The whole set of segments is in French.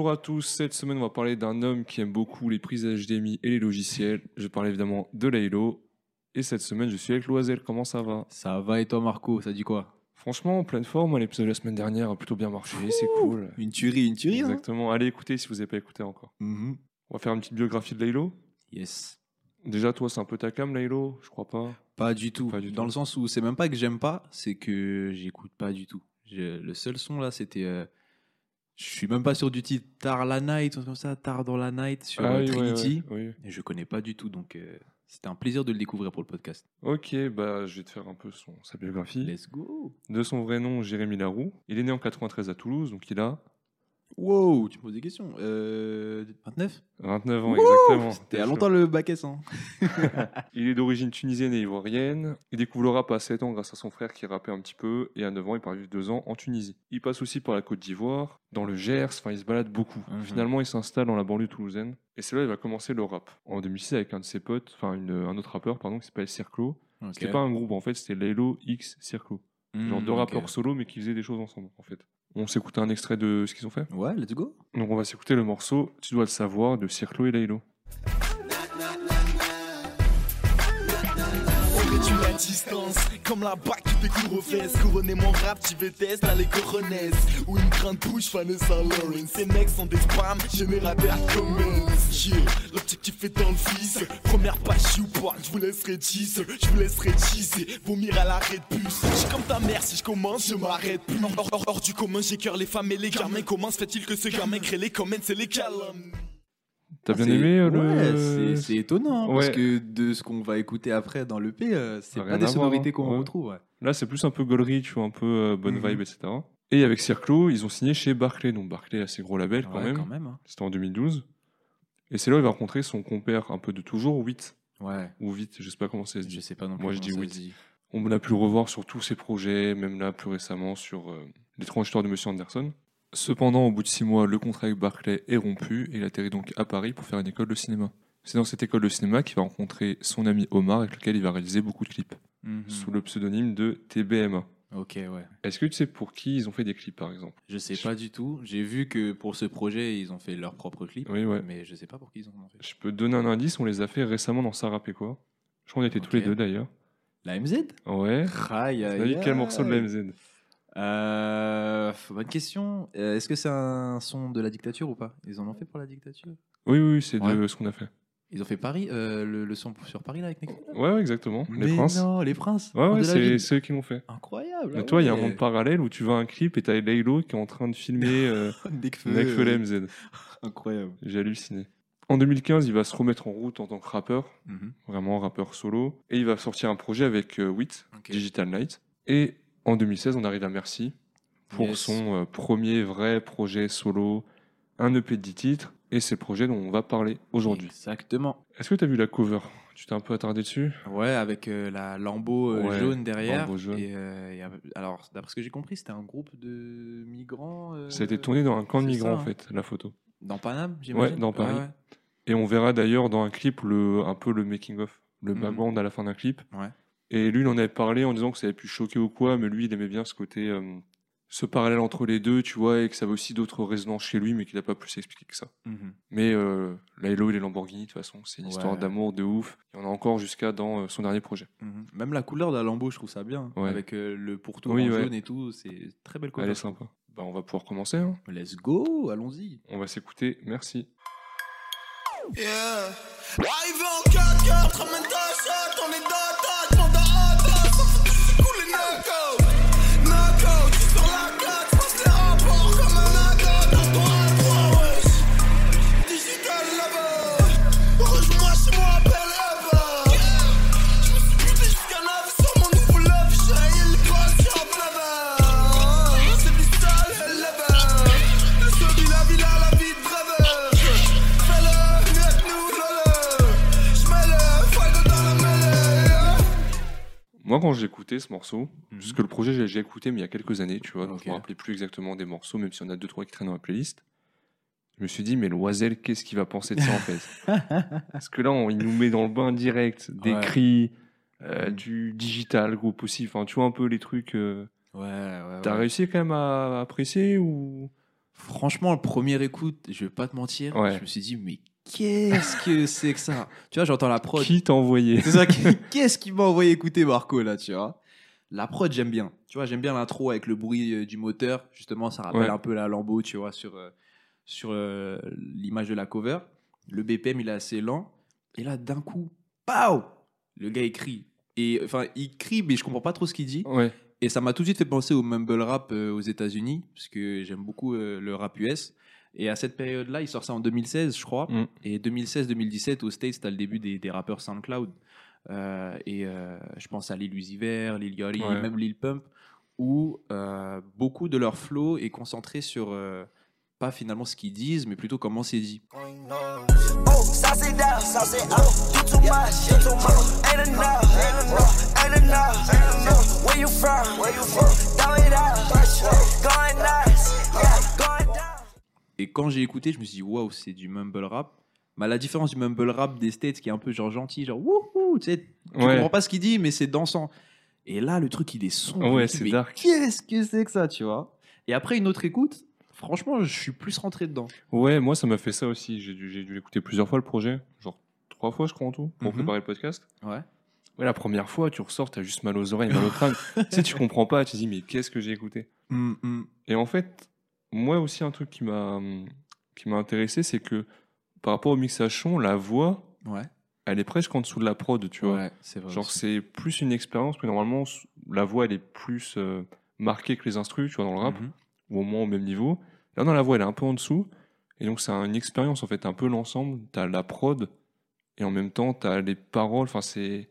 Bonjour à tous, cette semaine on va parler d'un homme qui aime beaucoup les prises HDMI et les logiciels. Je parle évidemment de Laylo. Et cette semaine je suis avec Loisel, comment ça va? Ça va et toi Marco, ça dit quoi? Franchement, en pleine forme, l'épisode de la semaine dernière a plutôt bien marché, c'est cool. Une tuerie, une tuerie. hein? Exactement, allez écouter si vous n'avez pas écouté encore. Mhm. On va faire une petite biographie de Laylo. Yes. Déjà toi c'est un peu ta cam Laylo, je crois pas. Pas du tout. Pas du Dans tout. le sens où c'est même pas que j'aime pas, c'est que j'écoute pas du tout. Le seul son là, c'était. euh, je suis même pas sûr du titre Tard la Night, truc comme ça, Tard dans la Night sur Ah oui, Trinity. ouais. Et je connais pas du tout, donc euh, c'était un plaisir de le découvrir pour le podcast. Ok, bah je vais te faire un peu son, sa biographie. Let's go. De son vrai nom, Jérémy Laroux. Il est né en 93 à Toulouse, donc il a Wow, tu me poses des questions. Euh, 29 29 ans exactement. C'était à longtemps le bac S. Hein. Il est d'origine tunisienne et ivoirienne. Il découvre le rap à 7 ans grâce à son frère qui rappait un petit peu. Et à 9 ans, il part vivre 2 ans en Tunisie. Il passe aussi par la Côte d'Ivoire, dans le Gers, enfin il se balade beaucoup. Mhm. Finalement, il s'installe dans la banlieue toulousaine. Et c'est là qu'il va commencer le rap. En 2006 avec un de ses potes, enfin un autre rappeur, pardon, qui s'appelle Circlo. C'était pas un groupe en fait, c'était Laylo X Circlo. Genre Hmm, deux rappeurs solo mais qui faisaient des choses ensemble en fait. On s'écoute un extrait de ce qu'ils ont fait. Ouais, let's go. Donc on va s'écouter le morceau Tu dois le savoir de Circlo et Laylo. Distance, comme la bac qui découvre aux fesses. Couronner mon rap, tu test, là les coronesses. Ou une grande bouche, Vanessa Lawrence. Ces mecs sont des spams, générateurs de comments. Yeah, l'objectif est dans le fils. Première page, you pas, je vous laisserai 10. Je vous laisserai teaser, vomir à l'arrêt de bus. Je suis comme ta mère, si je commence, je m'arrête plus. Hors, hors- du commun, j'ai cœur les femmes et les gamins. Comment se fait-il que ce gamin crée les comments, c'est les calmes T'as bien C'est- aimé euh, Ouais, le. c'est- étonnant, hein, parce que de ce qu'on va écouter après dans l'EP, euh, c'est pas des voir, sonorités hein. qu'on Ouais. retrouve. Là, c'est plus un peu tu vois, un peu euh, bonne Mhm. vibe, etc. Et avec Circlo, ils ont signé chez Barclay. Donc Barclay, assez gros label quand même. hein. C'était en 2012. Et c'est là où il va rencontrer son compère un peu de toujours, 8. Ouais, Ou 8, je sais pas comment ça se je dit. sais pas non plus. Moi, je dis dit. On a pu le revoir sur tous ses projets, même là plus récemment sur euh, L'étrange histoire de Monsieur Anderson. Cependant, au bout de six mois, le contrat avec Barclay est rompu et il atterrit donc à Paris pour faire une école de cinéma. C'est dans cette école de cinéma qu'il va rencontrer son ami Omar avec lequel il va réaliser beaucoup de clips, Mhm. sous le pseudonyme de TBMA. Ok, ouais. Est-ce que tu sais pour qui ils ont fait des clips par exemple? Je sais pas du tout. J'ai vu que pour ce projet, ils ont fait leur propre clip. Oui, ouais. Mais je sais pas pour qui ils en ont fait. Je peux te donner un indice, on les a fait récemment dans et quoi. Je crois qu'on était tous les deux d'ailleurs. La MZ Ouais. T'as dit quel morceau de la MZ Euh, bonne question. Euh, Est-ce que c'est un son de la dictature ou pas? Ils en ont fait pour la dictature? Oui, oui, oui, c'est de Ouais. ce qu'on a fait. Ils ont fait Paris, euh, le, le son sur Paris là avec Nekfeu Ouais, ouais, exactement. Les Mais Princes. non, les princes. Ouais, ouais, de la c'est ville. c'est eux qui l'ont fait. Incroyable. Mais ah toi, il y a un monde parallèle où tu vois un clip et t'as Laylo qui est en train de filmer euh, Nekfeu, Nekfeu euh, MZ. Incroyable. J'ai halluciné. En 2015, il va se remettre en route en tant que rappeur, Mhm. vraiment rappeur solo, et il va sortir un projet avec euh, Wit, Ok. Digital Night. Et en 2016, on arrive à Merci pour Yes. son euh, premier vrai projet solo, un EP de 10 titres, et c'est le projet dont on va parler aujourd'hui. Exactement. Est-ce que tu as vu la cover? Tu t'es un peu attardé dessus? Ouais, avec euh, la lambeau euh, Ouais, jaune derrière. lambeau jaune. Et, euh, et, alors, d'après ce que j'ai compris, c'était un groupe de migrants. Ça a été tourné dans un camp de migrants, ça, en fait, la photo. Dans Paname, j'imagine. dans Paris. Ouais, Et on verra d'ailleurs dans un clip le, un peu le making-of, le Mhm. background à la fin d'un clip. Ouais. Et lui, il en avait parlé en disant que ça avait pu choquer ou quoi, mais lui, il aimait bien ce côté, euh, ce parallèle entre les deux, tu vois, et que ça avait aussi d'autres résonances chez lui, mais qu'il n'a pas plus expliqué que ça. Mhm. Mais euh, Laylo et les Lamborghini, de toute façon, c'est une Ouais. histoire d'amour de ouf. Il y en a encore jusqu'à dans euh, son dernier projet. Mhm. Même la couleur de la lambeau, je trouve ça bien. Ouais. Avec euh, le pourtour Oui, en ouais. jaune et tout, c'est très belle Elle couleur. est sympa. Bah, on va pouvoir commencer. hein. Let's go, allons-y. On va s'écouter. Merci. Yeah. Arrivé en 4 4 ramène ta on est dans Moi, quand j'ai écouté ce morceau, Mhm. parce que le projet, j'ai écouté, mais il y a quelques années, tu vois, donc je me rappelais plus exactement des morceaux, même s'il y en a deux, trois qui traînent dans la playlist. Je me suis dit, mais Loisel, qu'est-ce qu'il va penser de ça en fait? Parce que là, on, il nous met dans le bain direct des Ouais. cris, euh, Mhm. du digital groupe aussi, enfin, tu vois un peu les trucs. euh, Ouais, ouais. T'as réussi quand même à apprécier ou? Franchement, le premier écoute, je vais pas te mentir, Ouais. je me suis dit, mais qu'est-ce que c'est que ça? Tu vois, j'entends la prod. Qui t'a envoyé? C'est ça, qui- qu'est-ce qui m'a envoyé écouter Marco là, tu vois? La prod, j'aime bien. Tu vois, j'aime bien l'intro avec le bruit euh, du moteur. Justement, ça rappelle Ouais. un peu la Lambo, tu vois, sur, euh, sur euh, l'image de la cover. Le BPM, il est assez lent. Et là, d'un coup, pow Le gars, il crie. Et enfin, il crie, mais je comprends pas trop ce qu'il dit. Ouais, Et ça m'a tout de suite fait penser au mumble rap aux États-Unis, parce que j'aime beaucoup le rap US. Et à cette période-là, il sort ça en 2016, je crois. Mm. Et 2016-2017, aux States, t'as le début des, des rappeurs SoundCloud. Euh, et euh, je pense à Lil Uzi Vert, Lil Yachty, Ouais. même Lil Pump, où euh, beaucoup de leur flow est concentré sur euh, pas finalement ce qu'ils disent, mais plutôt comment c'est dit. Et quand j'ai écouté, je me suis dit, waouh, c'est du mumble rap. Mais à la différence du mumble rap des States, qui est un peu genre gentil, genre wouhou, tu sais, tu Ouais. comprends pas ce qu'il dit, mais c'est dansant. Et là, le truc, il est sombre. Ouais, c'est dark. Qu'est-ce que c'est que ça, tu vois? Et après, une autre écoute, franchement, je suis plus rentré dedans. ouais, moi ça m'a fait ça aussi. J'ai dû, dû l'écouter plusieurs fois le projet, genre trois fois je crois en tout, pour Mhm. préparer le podcast. Ouais. Ouais, la première fois, tu ressors, t'as juste mal aux oreilles, mal au crâne. tu sais, tu comprends pas, tu te dis, mais qu'est-ce que j'ai écouté? Et en fait, moi aussi, un truc qui m'a qui m'a intéressé, c'est que par rapport au mixage son, la voix, Ouais. elle est presque en dessous de la prod, tu vois. Ouais, c'est vrai. Genre, c'est plus une expérience, mais normalement, la voix, elle est plus euh, marquée que les instrus, tu vois, dans le rap, Mhm. ou au moins au même niveau. Là, dans la voix, elle est un peu en dessous. Et donc, c'est une expérience, en fait, un peu l'ensemble. T'as la prod, et en même temps, t'as les paroles. Enfin, c'est.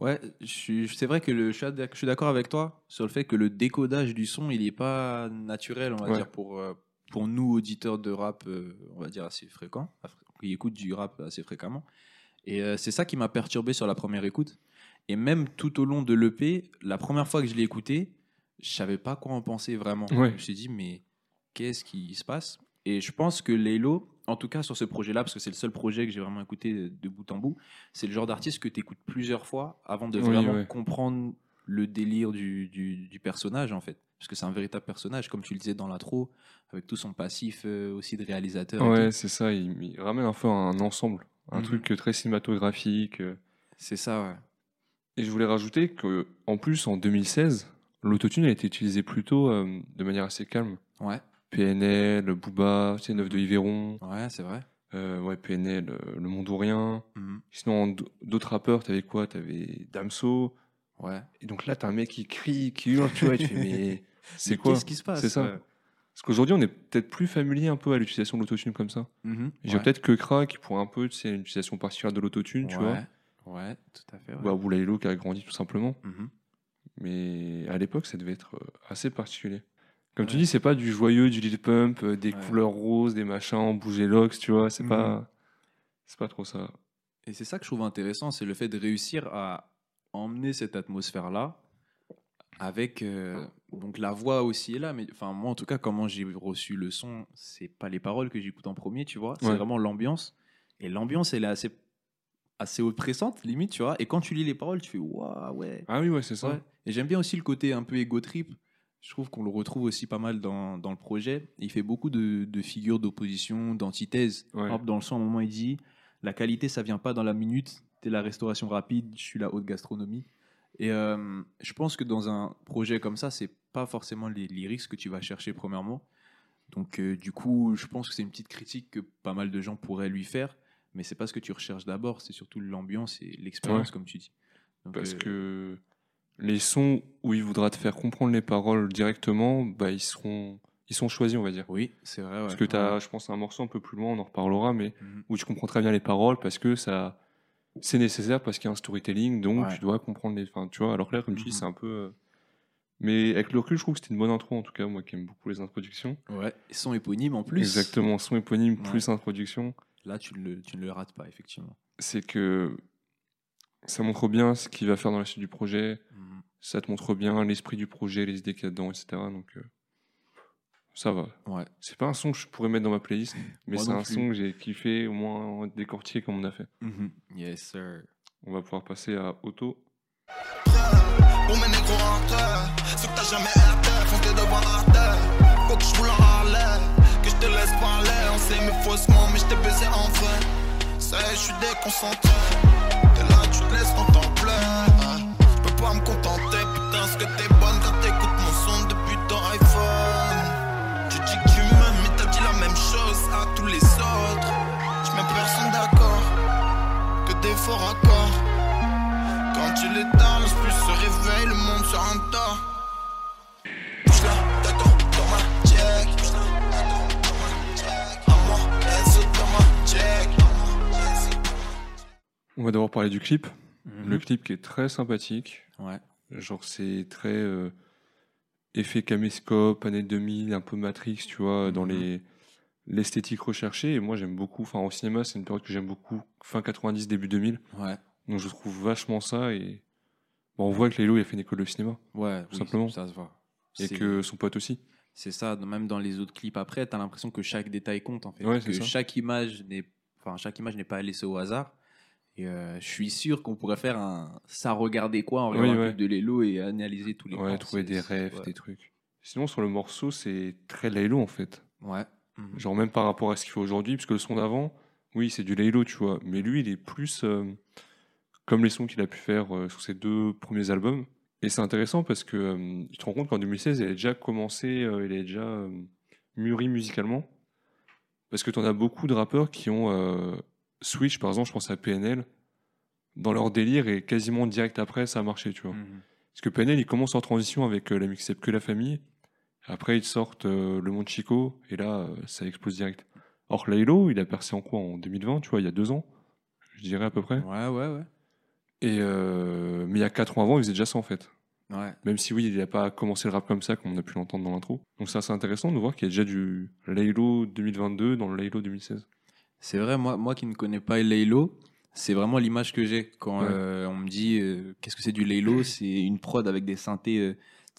Ouais, c'est vrai que le, je suis d'accord avec toi sur le fait que le décodage du son, il n'est pas naturel, on va Ouais. dire, pour, euh, pour nous, auditeurs de rap, euh, on va dire, assez fréquents, qui écoutent du rap assez fréquemment. Et euh, c'est ça qui m'a perturbé sur la première écoute. Et même tout au long de l'EP, la première fois que je l'ai écouté, je savais pas quoi en penser vraiment. Ouais. Je me suis dit, mais qu'est-ce qui se passe? Et je pense que Laylo, en tout cas sur ce projet-là, parce que c'est le seul projet que j'ai vraiment écouté de bout en bout, c'est le genre d'artiste que tu écoutes plusieurs fois avant de Oui, vraiment ouais. comprendre le délire du, du- du personnage, en fait. Parce que c'est un véritable personnage, comme tu le disais dans l'intro, avec tout son passif euh, aussi de réalisateur. Ouais, c'est ça. Il, il ramène un peu un ensemble. Un Mhm. truc euh, très cinématographique. euh. C'est ça, ouais. Et je voulais rajouter que, en plus, en 2016, l'autotune a été utilisé plutôt euh, de manière assez calme. Ouais, PNL, Booba, tu sais, Neuf de Yveron, ouais c'est vrai. euh, ouais, PNL, euh, Le Monde ou Rien. Mhm. Sinon, d'autres rappeurs, t'avais quoi? T'avais Damso. Ouais. Et donc là, t'as un mec qui crie, qui hurle, tu vois, et tu fais, mais c'est quoi? Qu'est-ce qui se passe? C'est ça. ouais. Parce qu'aujourd'hui, on est peut-être plus familier un peu à l'utilisation de l'autotune comme ça. Mhm. J'ai Ouais. peut-être que Kra qui pourrait un peu, tu sais, une utilisation particulière de l'autotune, tu vois. Ouais. Ouais, tout à fait. ouais. Ou à Boulaïlo qui a grandi tout simplement. Mhm. Mais à l'époque, ça devait être euh, assez particulier. Comme tu dis, c'est pas du joyeux, du Lil Pump, euh, des Ouais. couleurs roses, des machins, bouger l'ox, tu vois. C'est Mhm. pas, c'est pas trop ça. Et c'est ça que je trouve intéressant, c'est le fait de réussir à emmener cette atmosphère-là avec euh, donc la voix aussi est là, mais enfin moi en tout cas comment j'ai reçu le son, c'est pas les paroles que j'écoute en premier, tu vois, c'est Ouais. vraiment l'ambiance. Et l'ambiance elle est assez assez oppressante limite, tu vois. Et quand tu lis les paroles, tu fais waouh ouais. Ah oui, ouais, c'est ça. Et j'aime bien aussi le côté un peu ego trip. Je trouve qu'on le retrouve aussi pas mal dans, dans le projet. Il fait beaucoup de, de figures d'opposition, d'antithèse. Ouais. Dans le son, à un moment, il dit La qualité, ça vient pas dans la minute. T'es la restauration rapide, je suis la haute gastronomie. Et euh, je pense que dans un projet comme ça, c'est pas forcément les lyrics que tu vas chercher premièrement. Donc, euh, du coup, je pense que c'est une petite critique que pas mal de gens pourraient lui faire. Mais c'est pas ce que tu recherches d'abord, c'est surtout l'ambiance et l'expérience, Ouais. comme tu dis. Donc, Parce euh, que les sons où il voudra te faire comprendre les paroles directement, bah, ils, seront, ils sont choisis, on va dire. Oui, c'est vrai. Parce que tu as, Ouais. je pense, un morceau un peu plus loin, on en reparlera, mais Mhm. où tu comprends très bien les paroles parce que ça c'est nécessaire parce qu'il y a un storytelling, donc Ouais. tu dois comprendre les. Enfin, tu vois, alors que là, comme tu dis, Mhm. c'est un peu. euh, Mais avec le recul, je trouve que c'était une bonne intro, en tout cas, moi qui aime beaucoup les introductions. Ouais. Son éponyme en plus. Exactement, son éponyme plus introduction. Là, tu ne le, tu ne le rates pas, effectivement. C'est que ça montre bien ce qu'il va faire dans la suite du projet. Mhm. Ça te montre bien l'esprit du projet, les idées qu'il y a dedans, etc. Donc, euh, ça va. Ouais. C'est pas un son que je pourrais mettre dans ma playlist, mais c'est un plus. son que j'ai kiffé, au moins décortiqué comme on a fait. Mhm. Yes, sir. On va pouvoir passer à Auto. Pour mes négros en terre, ceux que t'as jamais hâte, font tes devant la terre. Faut que je roule en Harley, je te laisse parler. On s'aimait faussement, mais je t'ai baisé en vrai. Ça y est, je suis déconcentré. Ah, Je peux pas me contenter, putain, ce que t'es bonne quand t'écoutes mon son depuis ton iPhone. Tu dis que tu m'aimes, mais t'as dit la même chose à tous les autres. Je mets personne d'accord, que des faux raccords. Quand tu l'étales, plus se réveille, le monde se rendort. On va d'abord parler du clip. Mhm. Le clip qui est très sympathique. Ouais. Genre, c'est très euh, effet caméscope, années 2000, un peu Matrix, tu vois, dans Mhm. les l'esthétique recherchée. Et moi, j'aime beaucoup. Enfin, au cinéma, c'est une période que j'aime beaucoup. Fin 90, début 2000. Ouais. Donc, je trouve vachement ça. Et bon, on voit que Lélo, il a fait une école de cinéma. Ouais, Tout oui, simplement. Ça se voit. Et que son pote aussi. C'est ça, même dans les autres clips après, t'as l'impression que chaque détail compte en fait. Ouais, que chaque image n'est enfin, chaque image n'est pas laissée au hasard. Et euh, je suis sûr qu'on pourrait faire un ça regardait quoi en regardant Oui, ouais. de Lelo et analyser tous les Ouais, trouver des rêves, ouais. des trucs. Sinon, sur le morceau, c'est très Laylo, en fait. Ouais. Mhm. Genre, même par rapport à ce qu'il fait aujourd'hui, parce que le son d'avant, oui, c'est du Laylo, tu vois. Mais lui, il est plus euh, comme les sons qu'il a pu faire euh, sur ses deux premiers albums. Et c'est intéressant parce que tu te rends compte qu'en 2016, il a déjà commencé, il a déjà mûri musicalement. Parce que tu en as beaucoup de rappeurs qui ont switch, par exemple, je pense à PNL, dans leur délire et quasiment direct après, ça a marché, tu vois. Mhm. Parce que PNL, il commence en transition avec euh, la mixtape Que la famille. Après, ils sortent euh, Le Monde Chico. Et là, euh, ça explose direct. Or, Laylo, il a percé en quoi En 2020, tu vois, il y a deux ans. Je dirais à peu près. Ouais, ouais, ouais. Et, mais il y a quatre ans avant, il faisait déjà ça en fait. Ouais. Même si oui, il n'a pas commencé le rap comme ça, comme on a pu l'entendre dans l'intro. Donc ça, c'est intéressant de voir qu'il y a déjà du Laylo 2022 dans le Laylo 2016. C'est vrai, moi, moi qui ne connais pas Laylo, c'est vraiment l'image que j'ai quand Ouais. euh, on me dit euh, qu'est-ce que c'est du Laylo? C'est une prod avec des synthés,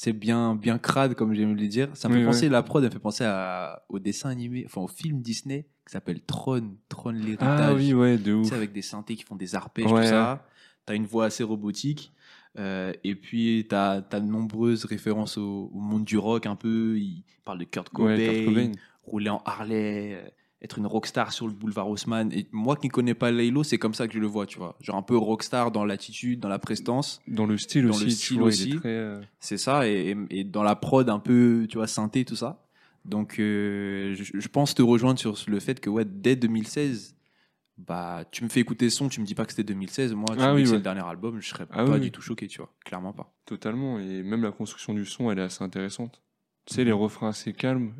euh, bien, bien crade, comme j'aime le dire. Ça me Oui, fait ouais. penser, la prod, elle me fait penser à, au dessin animé, enfin au film Disney qui s'appelle Tron, Tron l'héritage. Ah oui, ouais, de ouf. avec des synthés qui font des arpèges, Ouais, tout ça. Tu as une voix assez robotique. et puis, tu as, de nombreuses références au, au monde du rock, un peu. Il parle de Kurt Cobain, Kurt Cobain. rouler en Harley, être une rockstar sur le boulevard Haussmann. Et moi qui ne connais pas Laylo, c'est comme ça que je le vois, tu vois. Genre un peu rockstar dans l'attitude, dans la prestance. Dans le style Dans aussi, le tu style vois, il aussi. est très. euh, C'est ça. Et, dans la prod, un peu, tu vois, synthé, tout ça. Donc, euh, je, je pense te rejoindre sur le fait que, ouais, dès 2016, bah, tu me fais écouter ce son, tu me dis pas que c'était 2016. Moi, tu Ah me oui, que c'est le dernier album, je serais Ah pas oui, du tout choqué, tu vois. Clairement pas. Totalement. Et même la construction du son, elle est assez intéressante. Tu sais, les refrains assez calmes,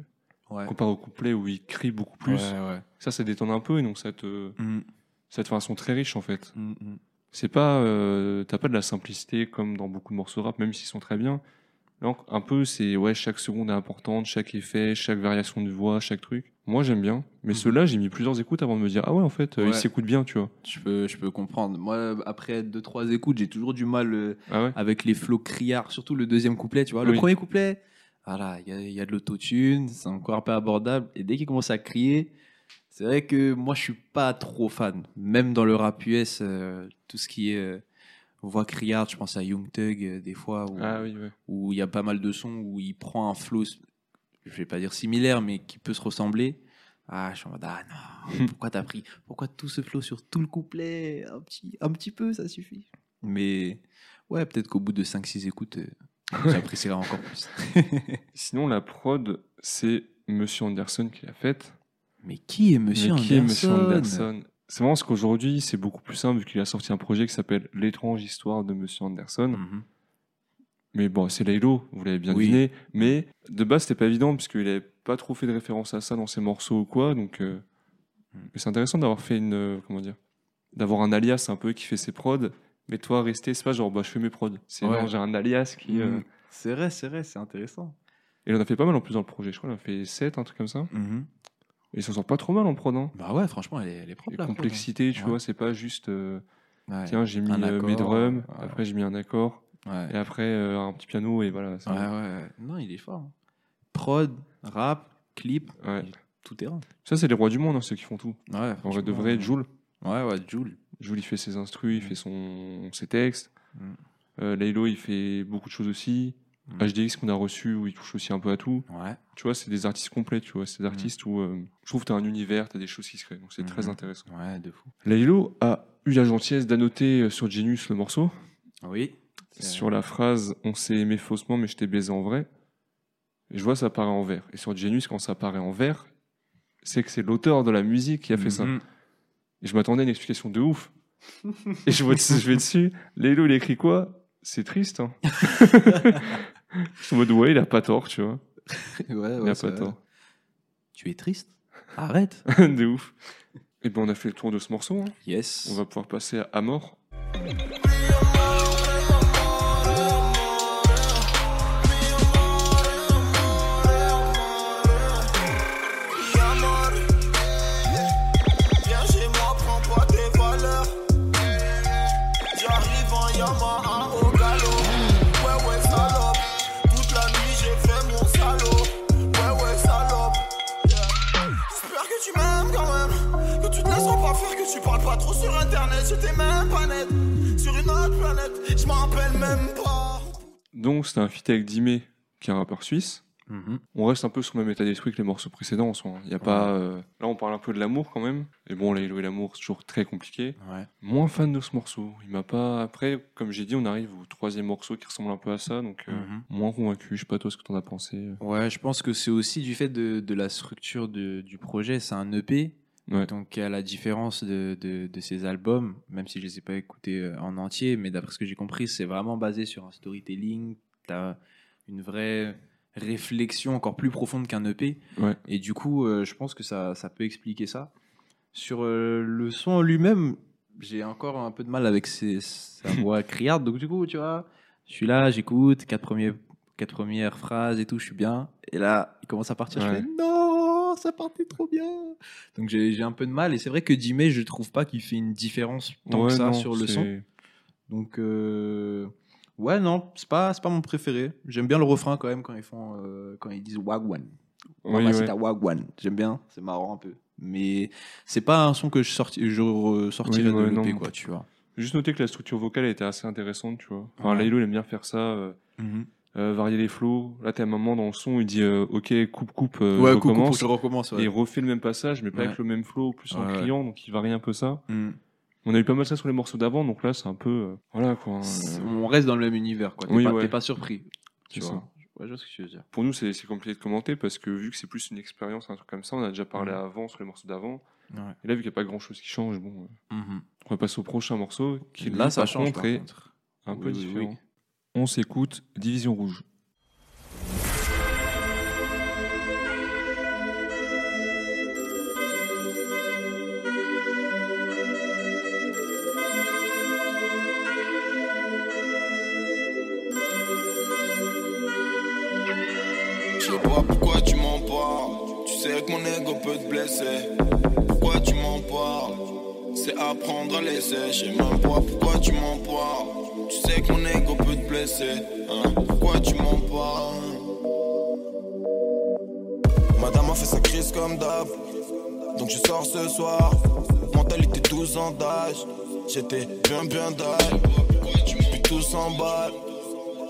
Ouais. comparé au couplet où il crie beaucoup plus. Ouais. Ça, ça détonne un peu et donc ça te, Mm, ça te fait un son très riche en fait. mm, mm. C'est pas, euh, t'as pas de la simplicité comme dans beaucoup de morceaux rap, même s'ils sont très bien. Donc un peu, c'est ouais, chaque seconde est importante, chaque effet, chaque variation de voix, chaque truc. Moi j'aime bien, mais Mhm. ceux-là j'ai mis plusieurs écoutes avant de me dire ah ouais en fait, euh, Ouais. il s'écoute bien, tu vois. Je peux, je peux comprendre. Moi, après deux, trois écoutes, j'ai toujours du mal euh, Ah ouais. avec les flots criards, surtout le deuxième couplet, tu vois. Le Oui. premier couplet, voilà, il y a, il y a de l'autotune, c'est encore un peu abordable. Et dès qu'il commence à crier, c'est vrai que moi, je suis pas trop fan. Même dans le rap US, euh, tout ce qui est euh, voix criarde, je pense à Young Thug, euh, des fois, où Ah oui ouais. où il y a pas mal de sons où il prend un flow, je vais pas dire similaire, mais qui peut se ressembler. Ah, je suis en mode, ah non, pourquoi t'as pris, pourquoi tout ce flow sur tout le couplet un petit, un petit peu, ça suffit. Mais ouais, peut-être qu'au bout de 5-6 écoutes, j'apprécierai encore plus. Sinon la prod c'est Monsieur Anderson qui l'a faite. mais qui est Monsieur Mais Anderson qui est Monsieur Anderson? C'est vraiment parce qu'aujourd'hui c'est beaucoup plus simple vu qu'il a sorti un projet qui s'appelle L'étrange histoire de Monsieur Anderson. Mhm. Mais bon, c'est Laylo, vous l'avez bien Oui. deviné. Mais de base, c'était pas évident, puisqu'il n'avait pas trop fait de référence à ça dans ses morceaux ou quoi. Donc, euh, Mm. mais c'est intéressant d'avoir fait une. euh, comment dire D'avoir un alias un peu qui fait ses prods. Mais toi, rester, c'est pas genre, bah, je fais mes prods. C'est Ouais. j'ai un alias qui. euh, Mhm. C'est vrai, c'est vrai, c'est intéressant. Et il en a fait pas mal en plus dans le projet. Je crois en a fait 7, un truc comme ça. Et il s'en sort pas trop mal en prod. Hein. Bah ouais, franchement, elle est, elle est propre. Et la prod, complexité, tu Ouais. vois, c'est pas juste. euh, hein. Ouais. Tiens, j'ai mis euh, mes accord, drums, euh, après j'ai mis un accord, Ouais. et après euh, un petit piano, et voilà. c'est Ouais. Non, il est fort. hein. Prod, rap, clip, tout terrain. Ça, c'est les rois du monde, hein, ceux qui font tout. Ouais, En vrai, de vrai, ouais. Joule. Ouais, ouais, Joule. Jules, il fait ses instrus, il Mm. fait son, ses textes. Mm. Euh, Laylo, il fait beaucoup de choses aussi. Mm. HDX qu'on a reçu où il touche aussi un peu à tout. Ouais. Tu vois, c'est des artistes complets, tu vois. C'est des artistes où euh, je trouve que tu as un univers, tu as des choses qui se créent. Donc c'est très Mhm. intéressant. Ouais, de fou. Laylo a eu la gentillesse d'annoter euh, sur Genius le morceau. Oui. Sur la phrase On s'est aimé faussement, mais je t'ai baisé en vrai. Et je vois, ça apparaît en vert. Et sur Genius, quand ça apparaît en vert, c'est que c'est l'auteur de la musique qui a fait ça. Et je m'attendais à une explication de ouf. Et je, vois, je vais dessus. Laylo, il écrit quoi? C'est triste. Hein. je suis en mode, ouais, il a pas tort, tu vois. ouais, Il ouais, a c'est pas tort. Tu es triste? Arrête. de ouf. Et ben, on a fait le tour de ce morceau. hein. Yes. On va pouvoir passer à Amor. Internet. J'étais même pas net. Sur une autre planète, je m'en rappelle même pas. Donc, c'était un feat avec Dimé, qui est un rappeur suisse. Mhm. On reste un peu sur le même état d'esprit que les morceaux précédents en soi. Il y a pas, euh, Là, on parle un peu de l'amour quand même. Et bon, Laylo et l'amour, c'est toujours très compliqué. Ouais. Moins fan de ce morceau. Il m'a pas. Après, comme j'ai dit, on arrive au troisième morceau qui ressemble un peu à ça. Donc, euh, Mhm. moins convaincu. Je sais pas toi ce que t'en as pensé. Ouais, je pense que c'est aussi du fait de, de la structure de- du projet. C'est un EP. Ouais. Donc, à la différence de, de, de ces albums, même si je les ai pas écoutés euh, en entier, mais d'après ce que j'ai compris, c'est vraiment basé sur un storytelling. Tu as une vraie réflexion encore plus profonde qu'un EP. Ouais. Et du coup, euh, je pense que ça, ça peut expliquer ça. Sur euh, le son en lui-même, j'ai encore un peu de mal avec ses, sa voix criarde. Donc, du coup, tu vois, je suis là, j'écoute, quatre, premiers, quatre premières phrases et tout, je suis bien. Et là, il commence à partir, je fais non, ça partait trop bien. Donc, j'ai un peu de mal. Et c'est vrai que Jimmy, je trouve pas qu'il fait une différence tant Ouais, que ça non, sur le son. Donc, euh, ouais, non, c'est pas, pas mon préféré. J'aime bien le refrain quand même quand ils font, euh, quand ils disent Wagwan. Oui, Mamacita ouais. Wagwan. J'aime bien, c'est marrant un peu. Mais c'est pas un son que je, sorti, je ressortirais Oui, ouais, de l'EP, quoi, tu vois. Juste noter que la structure vocale était assez intéressante, tu vois. Enfin, Ouais. Laylo, il aime bien faire ça. euh, euh, varier les flows. Là, t'as un moment dans le son, il dit euh, Ok, coupe, coupe, euh, ouais, recommence. je recommence. Et il refait le même passage, mais pas Ouais. avec le même flow, plus en criant, donc il varie un peu ça. Mm. On a eu pas mal ça sur les morceaux d'avant, donc là, c'est un peu. voilà quoi. On reste dans le même univers, quoi. T'es Oui, pas, surpris. Tu vois. je ce que tu veux dire. Pour nous, c'est compliqué de commenter parce que vu que c'est plus une expérience, un truc comme ça, on a déjà parlé Mhm. avant sur les morceaux d'avant. Et là, vu qu'il n'y a pas grand chose qui change, bon, Mhm. on va passer au prochain morceau qui Là, ça change. un peu oui, différent. oui. On s'écoute Division Rouge. Pourquoi tu m'en. Tu sais que mon ego peut te blesser. Pourquoi tu m'en C'est apprendre à laisser. Je sais même pourquoi tu m'en. Tu sais que mon ego peut te blesser. Hein pourquoi tu m'en parles Madame a fait sa crise comme d'hab. Donc je sors ce soir. Mentalité 12 ans d'âge. J'étais bien bien d'âge. Puis tout s'emballe.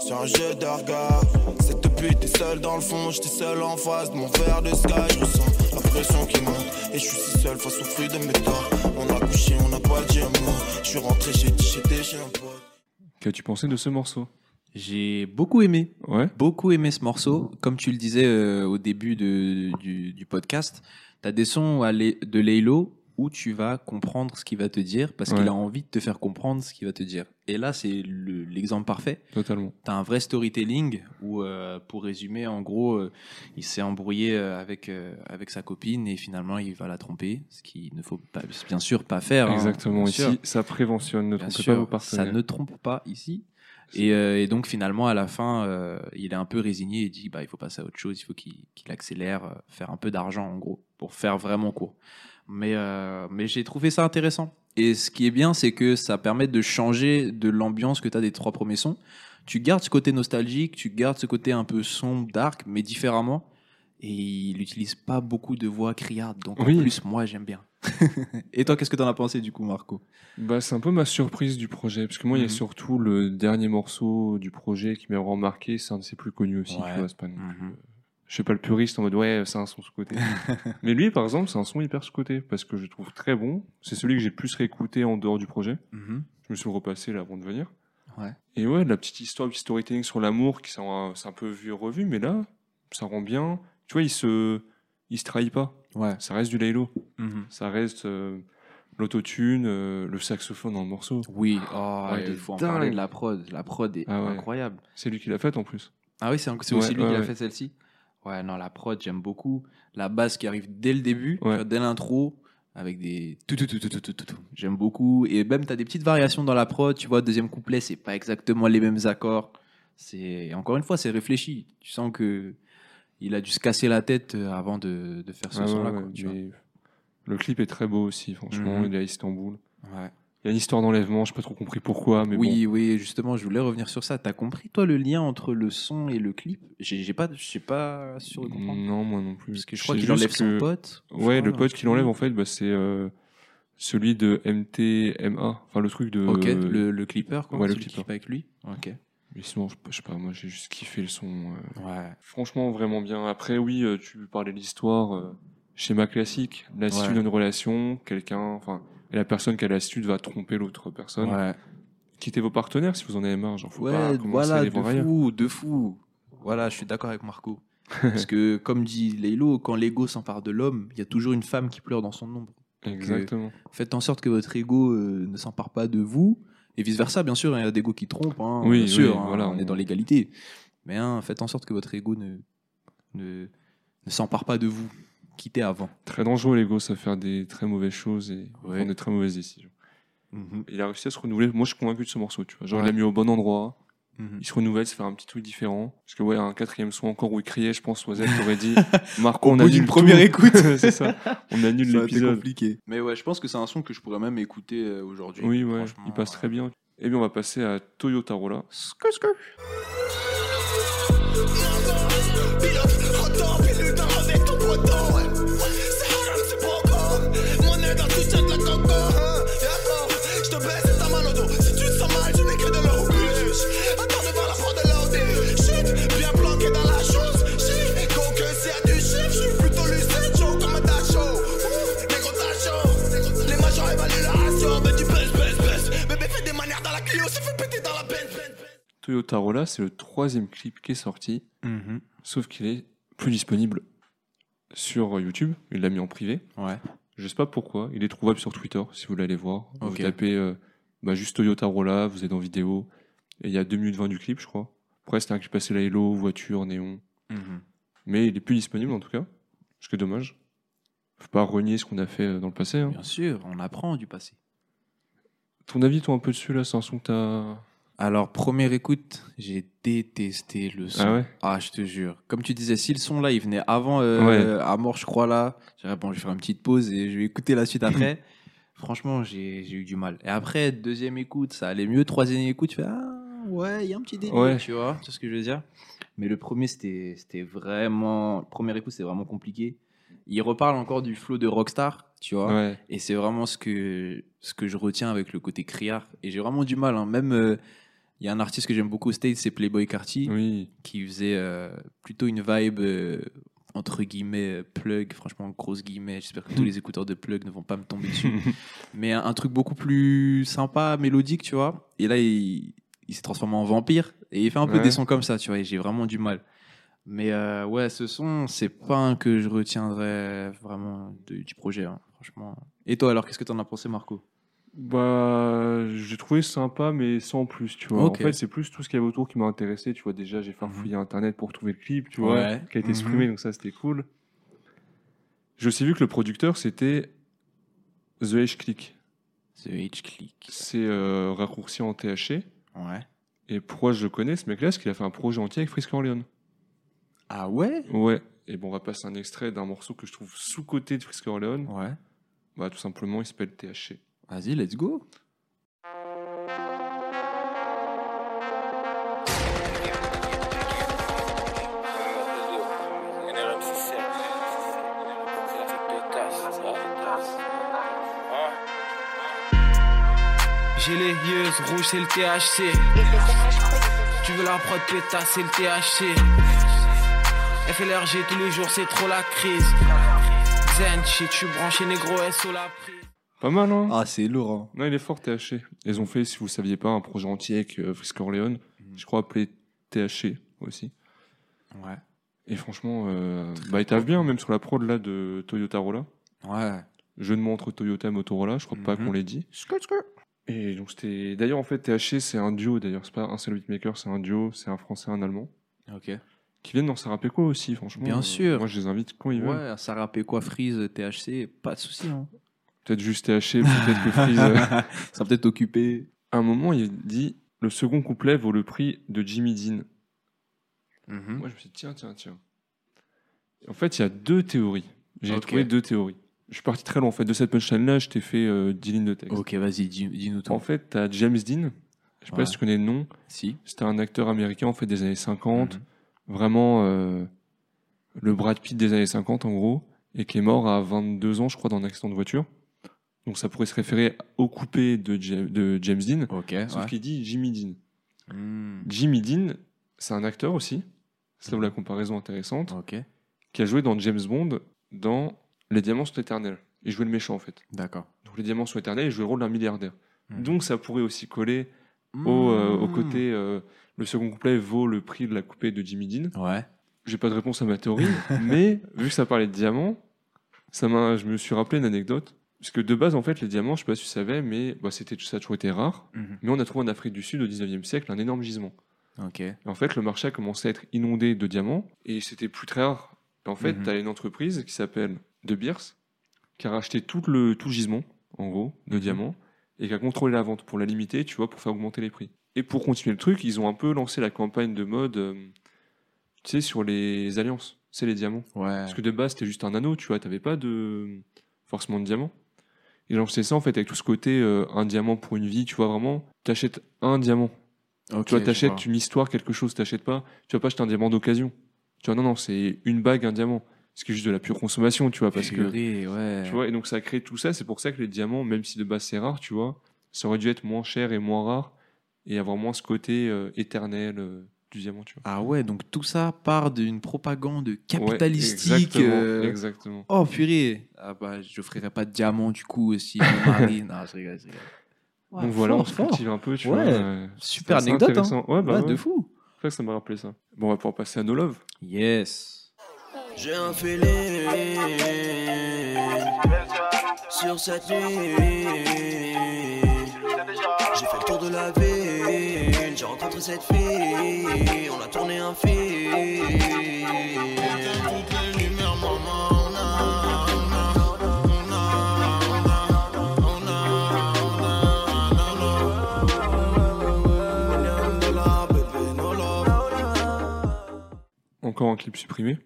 Sur un jeu de regard Cette pute est seule dans le fond J'étais seul en face de mon verre de sky Je ressens la pression qui monte Et je suis si seul face au fruit de mes torts On a couché, on n'a pas dit un mot Je suis rentré, j'ai dit j'étais chez un pote Qu'as-tu pensé de ce morceau J'ai beaucoup aimé. Ouais beaucoup aimé ce morceau. Comme tu le disais euh, au début de- du, du podcast, tu as des sons à de Laylo où tu vas comprendre ce qu'il va te dire parce Ouais. qu'il a envie de te faire comprendre ce qu'il va te dire. Et là, c'est le- l'exemple parfait. Totalement. Tu as un vrai storytelling où, euh, pour résumer, en gros, euh, il s'est embrouillé euh, avec, euh, avec sa copine et finalement, il va la tromper, ce qu'il ne faut pas, bien sûr pas faire. hein, Exactement. Ici, ça préventionne. Ne Bien trompez sûr, pas vos ça ne trompe pas ici. Et, euh, et donc finalement, à la fin, euh, il est un peu résigné et dit bah, il faut passer à autre chose, il faut qu'il qu'il accélère, euh, faire un peu d'argent en gros, pour faire vraiment court. Mais, euh, mais j'ai trouvé ça intéressant. Et ce qui est bien, c'est que ça permet de changer de l'ambiance que tu as des trois premiers sons. Tu gardes ce côté nostalgique, tu gardes ce côté un peu sombre, dark, mais différemment. Et il n'utilise pas beaucoup de voix criardes. Donc Oui. en plus, moi, j'aime bien. Et toi, qu'est-ce que t'en as pensé du coup, Marco? Bah, c'est un peu ma surprise du projet, parce que moi, il y Mhm. a surtout le dernier morceau du projet qui m'a vraiment marqué, c'est un de ses plus connus aussi, Ouais. tu vois, c'est pas non Mhm. plus, euh, Je suis pas le puriste en mode ouais, c'est un son sous-côté. Mais lui, par exemple, c'est un son hyper sous-côté, parce que je le trouve très bon. C'est celui que j'ai le plus réécouté en dehors du projet. Mhm. Je me suis repassé là avant de venir. Ouais. Et ouais, la petite histoire, le petit storytelling sur l'amour, qui c'est un peu vu et revu, mais là, ça rend bien. Tu vois, il se, il se trahit pas. Ouais. Ça reste du Laylo. Mhm. Ça reste euh, l'autotune, euh, le saxophone dans le morceau. Oui, oh, Ouais, il faut en parler de la prod. La prod est Ah ouais. incroyable. C'est lui qui l'a faite en plus. Ah oui, c'est Ouais, aussi lui qui a ouais. fait celle-ci Ouais, non, la prod, j'aime beaucoup. La basse qui arrive dès le début, Ouais. dès l'intro, avec des tout, tout, tout, tout, tout, tout, tout. J'aime beaucoup. Et même, tu as des petites variations dans la prod. Tu vois, deuxième couplet, c'est pas exactement les mêmes accords. C'est Encore une fois, c'est réfléchi. Tu sens que il a dû se casser la tête euh, avant de, de faire ce Ah son-là. ouais, le clip est très beau aussi, franchement. Mhm. Il est à Istanbul. Ouais. Il y a une histoire d'enlèvement, je n'ai pas trop compris pourquoi, mais oui, oui, justement, je voulais revenir sur ça. T'as compris, toi, le lien entre le son et le clip? J'ai pas, sais pas sûr de comprendre. Non, moi non plus. Parce que je crois qu'il enlève son pote. Ouais, le pote je qui sais l'enlève, plus. en fait, bah, c'est euh, celui de MTMA. Enfin, le truc de. Ok, le, le clipper, quoi. ouais, le celui clipper. clip avec lui. Ok. Mais sinon, je, je sais pas, moi j'ai juste kiffé le son. euh, Ouais. Franchement, vraiment bien. Après, oui, euh, tu parlais de l'histoire. euh, schéma classique. L'attitude Ouais. d'une relation, quelqu'un. Enfin, et la personne qui a l'attitude va tromper l'autre personne. Ouais, Quittez vos partenaires si vous en avez marre. Genre, faut ouais pas commencer à voilà, de fou, de fou. Voilà, je suis d'accord avec Marco. Parce que, comme dit Leilo, quand l'ego s'empare de l'homme, il y a toujours une femme qui pleure dans son ombre. Exactement. Faites en sorte que votre ego euh, ne s'empare pas de vous. Et vice-versa, bien sûr, il y a des égos qui trompent. hein, Oui, bien sûr, oui, hein, voilà, on est dans l'égalité. Mais hein, faites en sorte que votre ego ne, ne, ne s'empare pas de vous. Quittez avant. Très dangereux, l'ego, ça faire des très mauvaises choses et Ouais. prendre des très mauvaises décisions. Il a réussi à se renouveler. Moi, je suis convaincu de ce morceau. Tu vois. Genre, il l'a mis au bon endroit. Mhm. Il se renouvelle, se faire un petit truc différent. Parce que, ouais, un quatrième son encore où il criait, je pense, Oisette aurait dit Marco, Au on bout annule d'une tout. première écoute. c'est ça. On annule a l'épisode. compliqué. Mais ouais, je pense que c'est un son que je pourrais même écouter euh, aujourd'hui. Oui, ouais, il passe euh, très bien. Et bien, on va passer à Toyota Rolla. Skrr, skrr. Benz, Benz. Toyota Rolla, c'est le troisième clip qui est sorti. Mhm. Sauf qu'il est plus disponible sur YouTube. Il l'a mis en privé. Ouais. Je sais pas pourquoi. Il est trouvable sur Twitter si vous voulez aller voir. Vous Ok. tapez euh, bah, juste Toyota Rolla, vous êtes en vidéo. Et il y a 2 minutes 20 du clip, je crois. Après, c'était un clip assez Hello, voiture, néon. Mhm. Mais il est plus disponible en tout cas. Ce que dommage. Faut pas renier ce qu'on a fait euh, dans le passé. hein. Bien sûr, on apprend du passé. Ton avis, toi, un peu dessus, là, c'est un son que t'as. Alors, première écoute, j'ai détesté le son. Ah ouais Ah, je te jure. Comme tu disais, si le son là, il venait avant euh, Ouais. à mort, je crois là, j'ai bon, je vais faire une petite pause et je vais écouter la suite après. Franchement, j'ai eu du mal. Et après, deuxième écoute, ça allait mieux. Troisième écoute, tu fais Ah, ouais, il y a un petit délire, Ouais. tu vois, c'est ce que je veux dire. Mais le premier, c'était c'était vraiment. Première écoute, c'était vraiment compliqué. Il reparle encore du flow de Rockstar, tu vois. Ouais. Et c'est vraiment ce que, ce que je retiens avec le côté criard. Et j'ai vraiment du mal. hein. Même, euh, il y a un artiste que j'aime beaucoup au State, c'est Playboy Carty, Oui. qui faisait euh, plutôt une vibe, euh, entre guillemets, euh, plug. Franchement, grosse guillemets. J'espère que tous les écouteurs de plug ne vont pas me tomber dessus. Mais un, un truc beaucoup plus sympa, mélodique, tu vois. Et là, il, il s'est transformé en vampire. Et il fait un peu Ouais. des sons comme ça, tu vois. Et j'ai vraiment du mal. Mais euh, ouais, ce son, c'est pas un que je retiendrai vraiment de- du projet, hein, franchement. Et toi, alors, qu'est-ce que t'en as pensé, Marco? Bah, j'ai trouvé sympa, mais sans plus, tu vois. En fait, c'est plus tout ce qu'il y avait autour qui m'a intéressé, tu vois. Déjà, j'ai farfouillé Internet pour trouver le clip, tu vois, Ouais. qui a été Mhm. supprimé, donc ça, c'était cool. J'ai aussi vu que le producteur, c'était The H Click. The H-Click. C'est euh, raccourci en THC. Ouais. Et pourquoi je le connais, ce mec-là? Parce qu'il a fait un projet entier avec Frisk Orleans. Ah ouais? Ouais. Et bon, on va passer un extrait d'un morceau que je trouve sous-côté de Frisk Orleans. Ouais. Bah, tout simplement, il s'appelle THC. Vas-y, let's go. J'ai les yeux rouges, c'est le THC. Tu veux la prod pétasse, c'est le THC. FLRG tous les jours, c'est trop la crise. Zen shit, je suis branché négro SO la prise. Pas mal, hein Ah, c'est lourd. hein. Non, il est fort, THC. Ils ont fait, si vous saviez pas, un projet entier avec euh, Frisk Orleans, je crois appelé THC aussi. Ouais. Et franchement, euh, bah, il taffe bien, même sur la prod là de Toyota Rolla. Ouais. Jeu de mots entre Toyota et Motorola, je crois pas Mhm. qu'on l'ait dit. Et donc c'était. D'ailleurs, en fait, THC, c'est un duo, d'ailleurs. C'est pas un seul beatmaker, c'est un duo, c'est un français un allemand. Ok. Qui viennent dans Sarapeco aussi, franchement. Bien Euh, sûr. Moi, je les invite quand ils veulent. Ouais, ça quoi, Freeze, THC, pas de souci. Hein. Peut-être juste THC, peut-être que Freeze. euh, ça sera peut-être occupé. À un moment, il dit le second couplet vaut le prix de Jimmy Dean. Mhm. Moi, je me suis dit, tiens, tiens, tiens. En fait, il y a deux théories. J'ai Ok. trouvé deux théories. Je suis parti très loin. En fait, de cette punchline-là, je t'ai fait euh, 10 lignes de texte. Ok, vas-y, dis- dis-nous tout. En fait, tu as James Dean. Je sais pas si tu connais le nom. si. C'était un acteur américain en fait des années 50. Mhm. Vraiment euh, le Brad Pitt des années 50, en gros. Et qui est mort à 22 ans, je crois, dans un accident de voiture. Donc ça pourrait se référer au coupé de, Ja- de James Dean. Ok, Sauf ouais. qu'il dit Jimmy Dean. Hmm, Jimmy Dean, c'est un acteur aussi. C'est où la comparaison intéressante. Qui a joué dans James Bond dans Les Diamants sont éternels. Il jouait le méchant en fait. d'accord. Donc les Diamants sont éternels, il jouait le rôle d'un milliardaire. Mhm. Donc ça pourrait aussi coller au, euh, au Hmm. côté. euh, le second couplet vaut le prix de la coupée de Jimmy Dean. Ouais. J'ai pas de réponse à ma théorie, mais vu que ça parlait de diamants, ça m'a, je me suis rappelé une anecdote. Parce que de base, en fait, les diamants, je sais pas si tu savais, mais bah, c'était, ça a toujours été rare. Mhm. Mais on a trouvé en Afrique du Sud au 19e siècle un énorme gisement. Et en fait, le marché a commencé à être inondé de diamants et c'était plus très rare. Et en fait, Mhm. tu as une entreprise qui s'appelle De Beers qui a racheté tout le, tout le gisement, en gros, de Mhm. diamants et qui a contrôlé la vente pour la limiter, tu vois, pour faire augmenter les prix. Et pour continuer le truc, ils ont un peu lancé la campagne de mode, euh, tu sais, sur les alliances, c'est les diamants. Ouais. Parce que de base, c'était juste un anneau, tu vois, t'avais pas de forcément de diamant. Ils ont lancé ça en fait avec tout ce côté euh, un diamant pour une vie, tu vois, vraiment, t'achètes un diamant. Tu vois, t'achètes une histoire, quelque chose, t'achètes pas. Tu vas pas acheter un diamant d'occasion. Tu vois, non, non, c'est une bague, un diamant. Ce qui est juste de la pure consommation, tu vois, parce que. Ouais. Tu vois, et donc ça a créé tout ça. C'est pour ça que les diamants, même si de base c'est rare, tu vois, ça aurait dû être moins cher et moins rare et avoir moins ce côté euh, éternel euh, diamant, tu vois. Ah ouais, donc tout ça part d'une propagande Ouais, capitalistique. exactement, euh, exactement. Oh purée Ah bah je ferai pas de diamant du coup si mon mari... non, je rigole, je rigole. Ouais, donc voilà, fort, on se cultive un peu, tu Ouais, vois. euh, Super anecdote, hein. Ouais, bah Ouais, ouais. de fou. C'est vrai que ça m'a rappelé ça. Bon, on va pouvoir passer à No Love. Yes. J'ai un feeling sur cette nuit. J'ai fait le tour de la ville, j'ai rencontré cette fille, on a tourné un film. Toutes les lumières, maman. Encore un clip supprimé.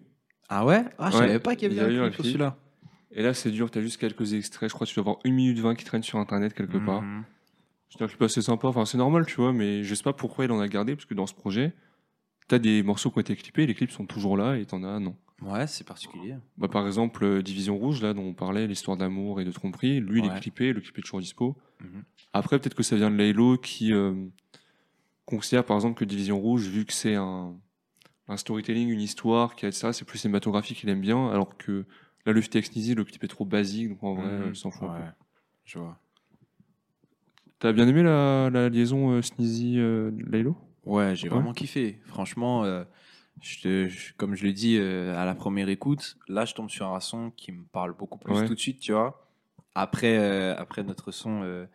Ah ouais? Ah je Ouais, savais pas qu'il y avait un un clip sur celui-là. Et là, c'est dur, t'as juste quelques extraits. Je crois que tu dois avoir 1 minute 20 qui traîne sur internet quelque part. Mhm. C'est un clip assez sympa. Enfin, c'est normal, tu vois, mais je sais pas pourquoi il en a gardé, parce que dans ce projet, t'as des morceaux qui ont été clippés, les clips sont toujours là, et t'en as, non. Ouais, c'est particulier. Bah, par exemple, euh, Division Rouge, là, dont on parlait, l'histoire d'amour et de tromperie, lui, il Ouais. est clippé, le clip est toujours dispo. Mhm. Après, peut-être que ça vient de Laylo qui euh, considère, par exemple, que Division Rouge, vu que c'est un, un storytelling, une histoire, qui a ça, c'est plus cinématographique, il aime bien, alors que là, le FTX Sneezy, le clip est trop basique, donc en vrai, Mhm. il s'en fout. un peu. Ouais, je vois. T'as bien aimé la, la liaison euh, Sneezy-Laylo Ouais, j'ai Ouais. vraiment kiffé. Franchement, euh, je te- je- comme je l'ai dit euh, à la première écoute, là, je tombe sur un son qui me parle beaucoup plus Ouais. tout de suite, tu vois. Après, euh, après notre son, euh,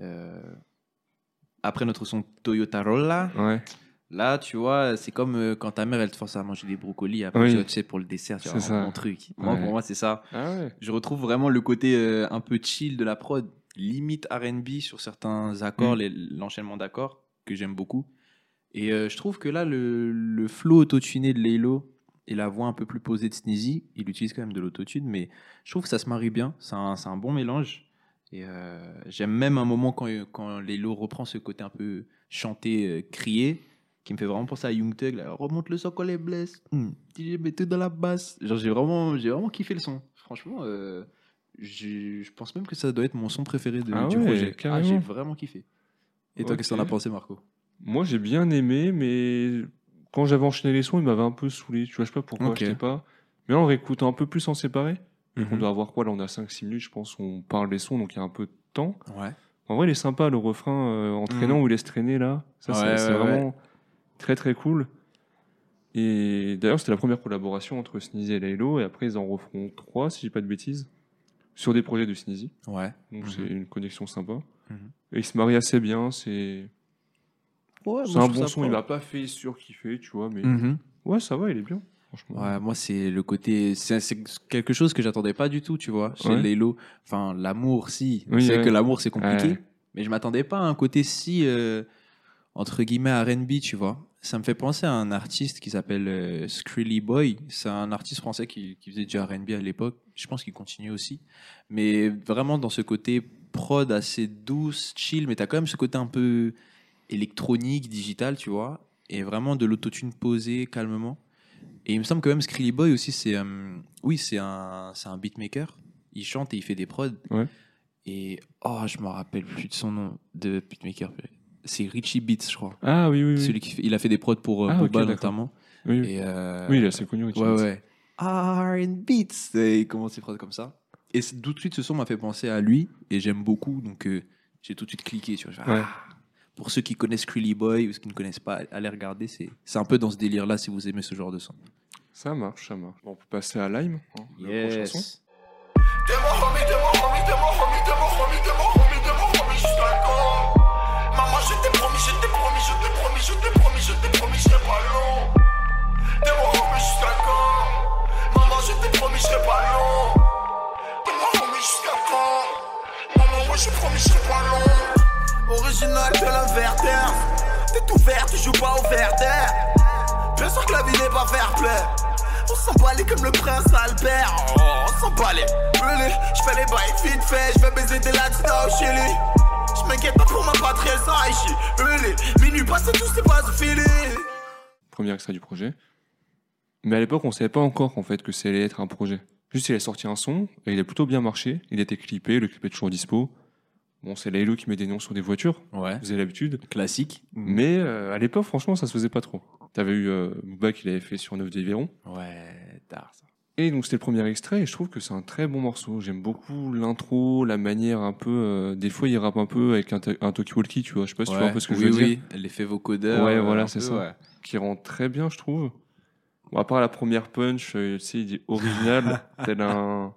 euh, après notre son Toyota Rolla, Ouais, là, tu vois, c'est comme euh, quand ta mère elle te force à manger des brocolis après, Oui. tu sais, pour le dessert, tu vois, mon truc. Moi, pour moi, c'est ça. Ah. Je retrouve vraiment le côté euh, un peu chill de la prod, limite RB sur certains accords, Mm. les- l'enchaînement d'accords que j'aime beaucoup. Et euh, je trouve que là, le, le flow autotuné de Laylo et la voix un peu plus posée de Sneezy, il utilise quand même de l'autotune, mais je trouve que ça se marie bien. C'est un, bon mélange. Et euh, j'aime même un moment quand, quand Laylo reprend ce côté un peu chanté, euh, crié, qui me fait vraiment penser à Young Thug. là, Remonte le son quand les blesse, Hmm. DJ mets tout dans la basse. Genre, j'ai vraiment, vraiment kiffé le son. Franchement, je pense même que ça doit être mon son préféré de- Ah du ouais, projet. Ah, carrément. j'ai vraiment kiffé. Et toi, qu'est-ce que t'en as pensé, Marco? Moi, j'ai bien aimé, mais quand j'avais enchaîné les sons, il m'avait un peu saoulé. Tu vois, je sais pas pourquoi, Ok. je sais pas. Mais là, on réécoute un peu plus en séparé. Mhm. On doit avoir quoi Là, on a 5-6 minutes, je pense. On parle des sons, donc il y a un peu de temps. Ouais. En vrai, il est sympa, le refrain euh, entraînant Mhm. où il laisse traîner là. Ça, c'est- Ouais, c'est ouais, vraiment très très cool. Et d'ailleurs, c'était la première collaboration entre Sneezy et Laylo. Et après, ils en referont trois, si j'ai pas de bêtises, sur des projets de Sneezy. Ouais. Donc Mhm. c'est une connexion sympa. Mhm. Et ils se marient assez bien. C'est Ouais, c'est un bon son. Il m'a pas fait surkiffer, tu vois. Mais Mhm. ouais, ça va, il est bien. Franchement. Ouais, moi, c'est le côté. C'est c'est quelque chose que j'attendais pas du tout, tu vois, chez Ouais. Laylo. Enfin, l'amour, si. On Oui, sait ouais. que l'amour, c'est compliqué. Ouais. Mais je m'attendais pas à un côté si, euh, entre guillemets, RB, tu vois. Ça me fait penser à un artiste qui s'appelle euh, Skrilly Boy. C'est un artiste français qui, qui faisait du RB à l'époque. Je pense qu'il continue aussi. Mais vraiment dans ce côté prod assez douce, chill, mais tu as quand même ce côté un peu électronique, digital, tu vois. Et vraiment de l'autotune posé calmement. Et il me semble que même Skrilly Boy aussi, c'est euh, oui, c'est un, c'est un beatmaker. Il chante et il fait des prods. Ouais. Et oh, je me rappelle plus de son nom de beatmaker. C'est Richie Beats, je crois. Ah oui, oui, oui. Celui qui fait- il a fait des prods pour euh, Ah, Boba notamment. Oui, oui. Et euh, Oui, il est assez connu. Richie Ouais, Beats. ouais. R&B Beats. Et il commence ses phrases comme ça. Et tout de suite, ce son m'a fait penser à lui. Et j'aime beaucoup. Donc, euh, j'ai tout de suite cliqué. Ouais. ah. Pour ceux qui connaissent Crilly Boy ou ceux qui ne connaissent pas, allez regarder. C'est c'est un peu dans ce délire-là si vous aimez ce genre de son. Ça marche, ça marche. Bon, on peut passer à Lime. hein, la prochaine son. T'es mon homie, t'es mon homie, t'es mon homie, t'es mon homie, t'es mon homie, t'es mon homie jusqu'à quand? Maman, je t'ai promis, je t'ai promis, je t'ai promis, je t'ai promis, je t'ai promis, je pas long. T'es mon homie jusqu'à quand Maman, je t'ai promis, je pas long. T'es mon homie jusqu'à quand Maman, moi je promis, je pas long. Original de l'inverter. T'es tout vert, tu joues pas au verder. Bien sûr que la vie n'est pas fair play. On s'emballait comme le prince Albert. Oh, on s'emballait. Je fais les bails vite fait. Je vais baiser des latinas au Chili. Pas pour ma patrie. Really, minuit passé, tout c'est pas fini. Premier extrait du projet. Mais à l'époque, on savait pas encore en fait que ça allait être un projet. Juste, il a sorti un son et il a plutôt bien marché. Il a été clippé, le clip est toujours dispo. Bon, c'est Laylo qui met des noms sur des voitures, Ouais. vous avez l'habitude. Classique. Mais euh, à l'époque, franchement, ça se faisait pas trop. T'avais eu euh, Booba qui l'avait fait sur 9 des Véron. Ouais, tard ça. Et donc, c'était le premier extrait et je trouve que c'est un très bon morceau. J'aime beaucoup l'intro, la manière un peu. euh, des fois, il rappe un peu avec un, un talkie-walkie, tu vois. Je sais pas si tu vois un peu ce que oui, je veux oui. dire. L'effet vocodeur. Ouais, euh, voilà, c'est ça. ouais. qui rend très bien, je trouve. Bon, à part la première punch, euh, tu sais, il dit original, tel un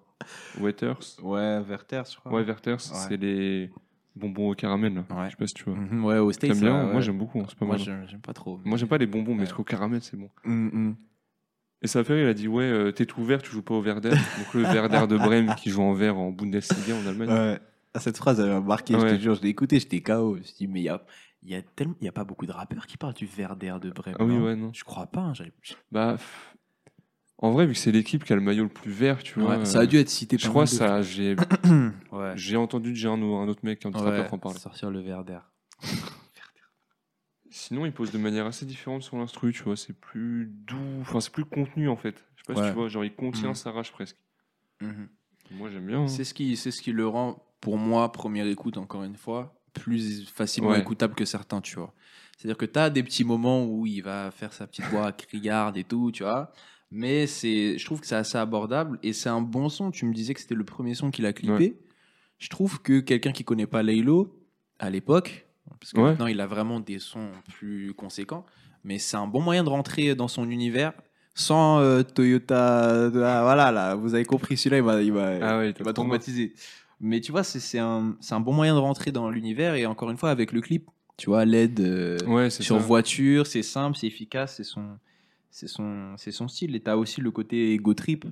Waiters. Ouais, Werther, je crois. Ouais, Werters, c'est les bonbons au caramel. Ouais. Je sais pas si tu vois. Mhm, ouais, au States. T'aimes bien ouais, Moi, j'aime beaucoup, c'est pas Moi, j'aime pas trop. Moi, j'aime pas les bonbons, mais trop caramel, c'est bon. Mhm. Et ça fait rire, il a dit Ouais, euh, t'es tout vert, tu joues pas au Werder. Donc, le Werder de Brême qui joue en vert en Bundesliga en Allemagne. Ouais. Ah, Cette phrase, elle m'a marqué, je Ouais. te jure, je l'ai écouté, j'étais KO. Je me suis dit, mais il y a, il y, a tellement- il y a pas beaucoup de rappeurs qui parlent du Werder de Brême. Ah oui, ouais, non. Je crois pas. hein, Bah, en vrai, vu que c'est l'équipe qui a le maillot le plus vert, tu vois. Ouais, ça a euh, dû être cité Je crois de ça, j'ai. Ouais. j'ai entendu déjà un, un autre mec, un autre Ouais, rappeur en parler. sortir le Werder. Sinon, il pose de manière assez différente sur l'instru, tu vois. C'est plus doux, enfin, c'est plus contenu en fait. Je sais pas si tu vois, genre il contient Mhm. sa rage presque. Mhm. Moi, j'aime bien. hein. C'est ce, qui, c'est ce qui le rend, pour moi, première écoute, encore une fois, plus facilement Ouais. écoutable que certains, tu vois. C'est-à-dire que tu as des petits moments où il va faire sa petite voix criarde et tout, tu vois. Mais c'est, je trouve que c'est assez abordable et c'est un bon son. Tu me disais que c'était le premier son qu'il a clippé. Je trouve que quelqu'un qui connaît pas Laylo, à l'époque, parce que Ouais. maintenant il a vraiment des sons plus conséquents, mais c'est un bon moyen de rentrer dans son univers sans euh, Toyota. voilà, là, vous avez compris, celui-là, il m'a, il m'a, Ah ouais, il trop traumatisé. Mais tu vois, c'est, un, c'est un bon moyen de rentrer dans l'univers et encore une fois, avec le clip, tu vois, l'aide euh, Ouais, sur ça. voiture, c'est simple, c'est efficace, c'est son, c'est son, c'est son style. Et t'as aussi le côté ego trip.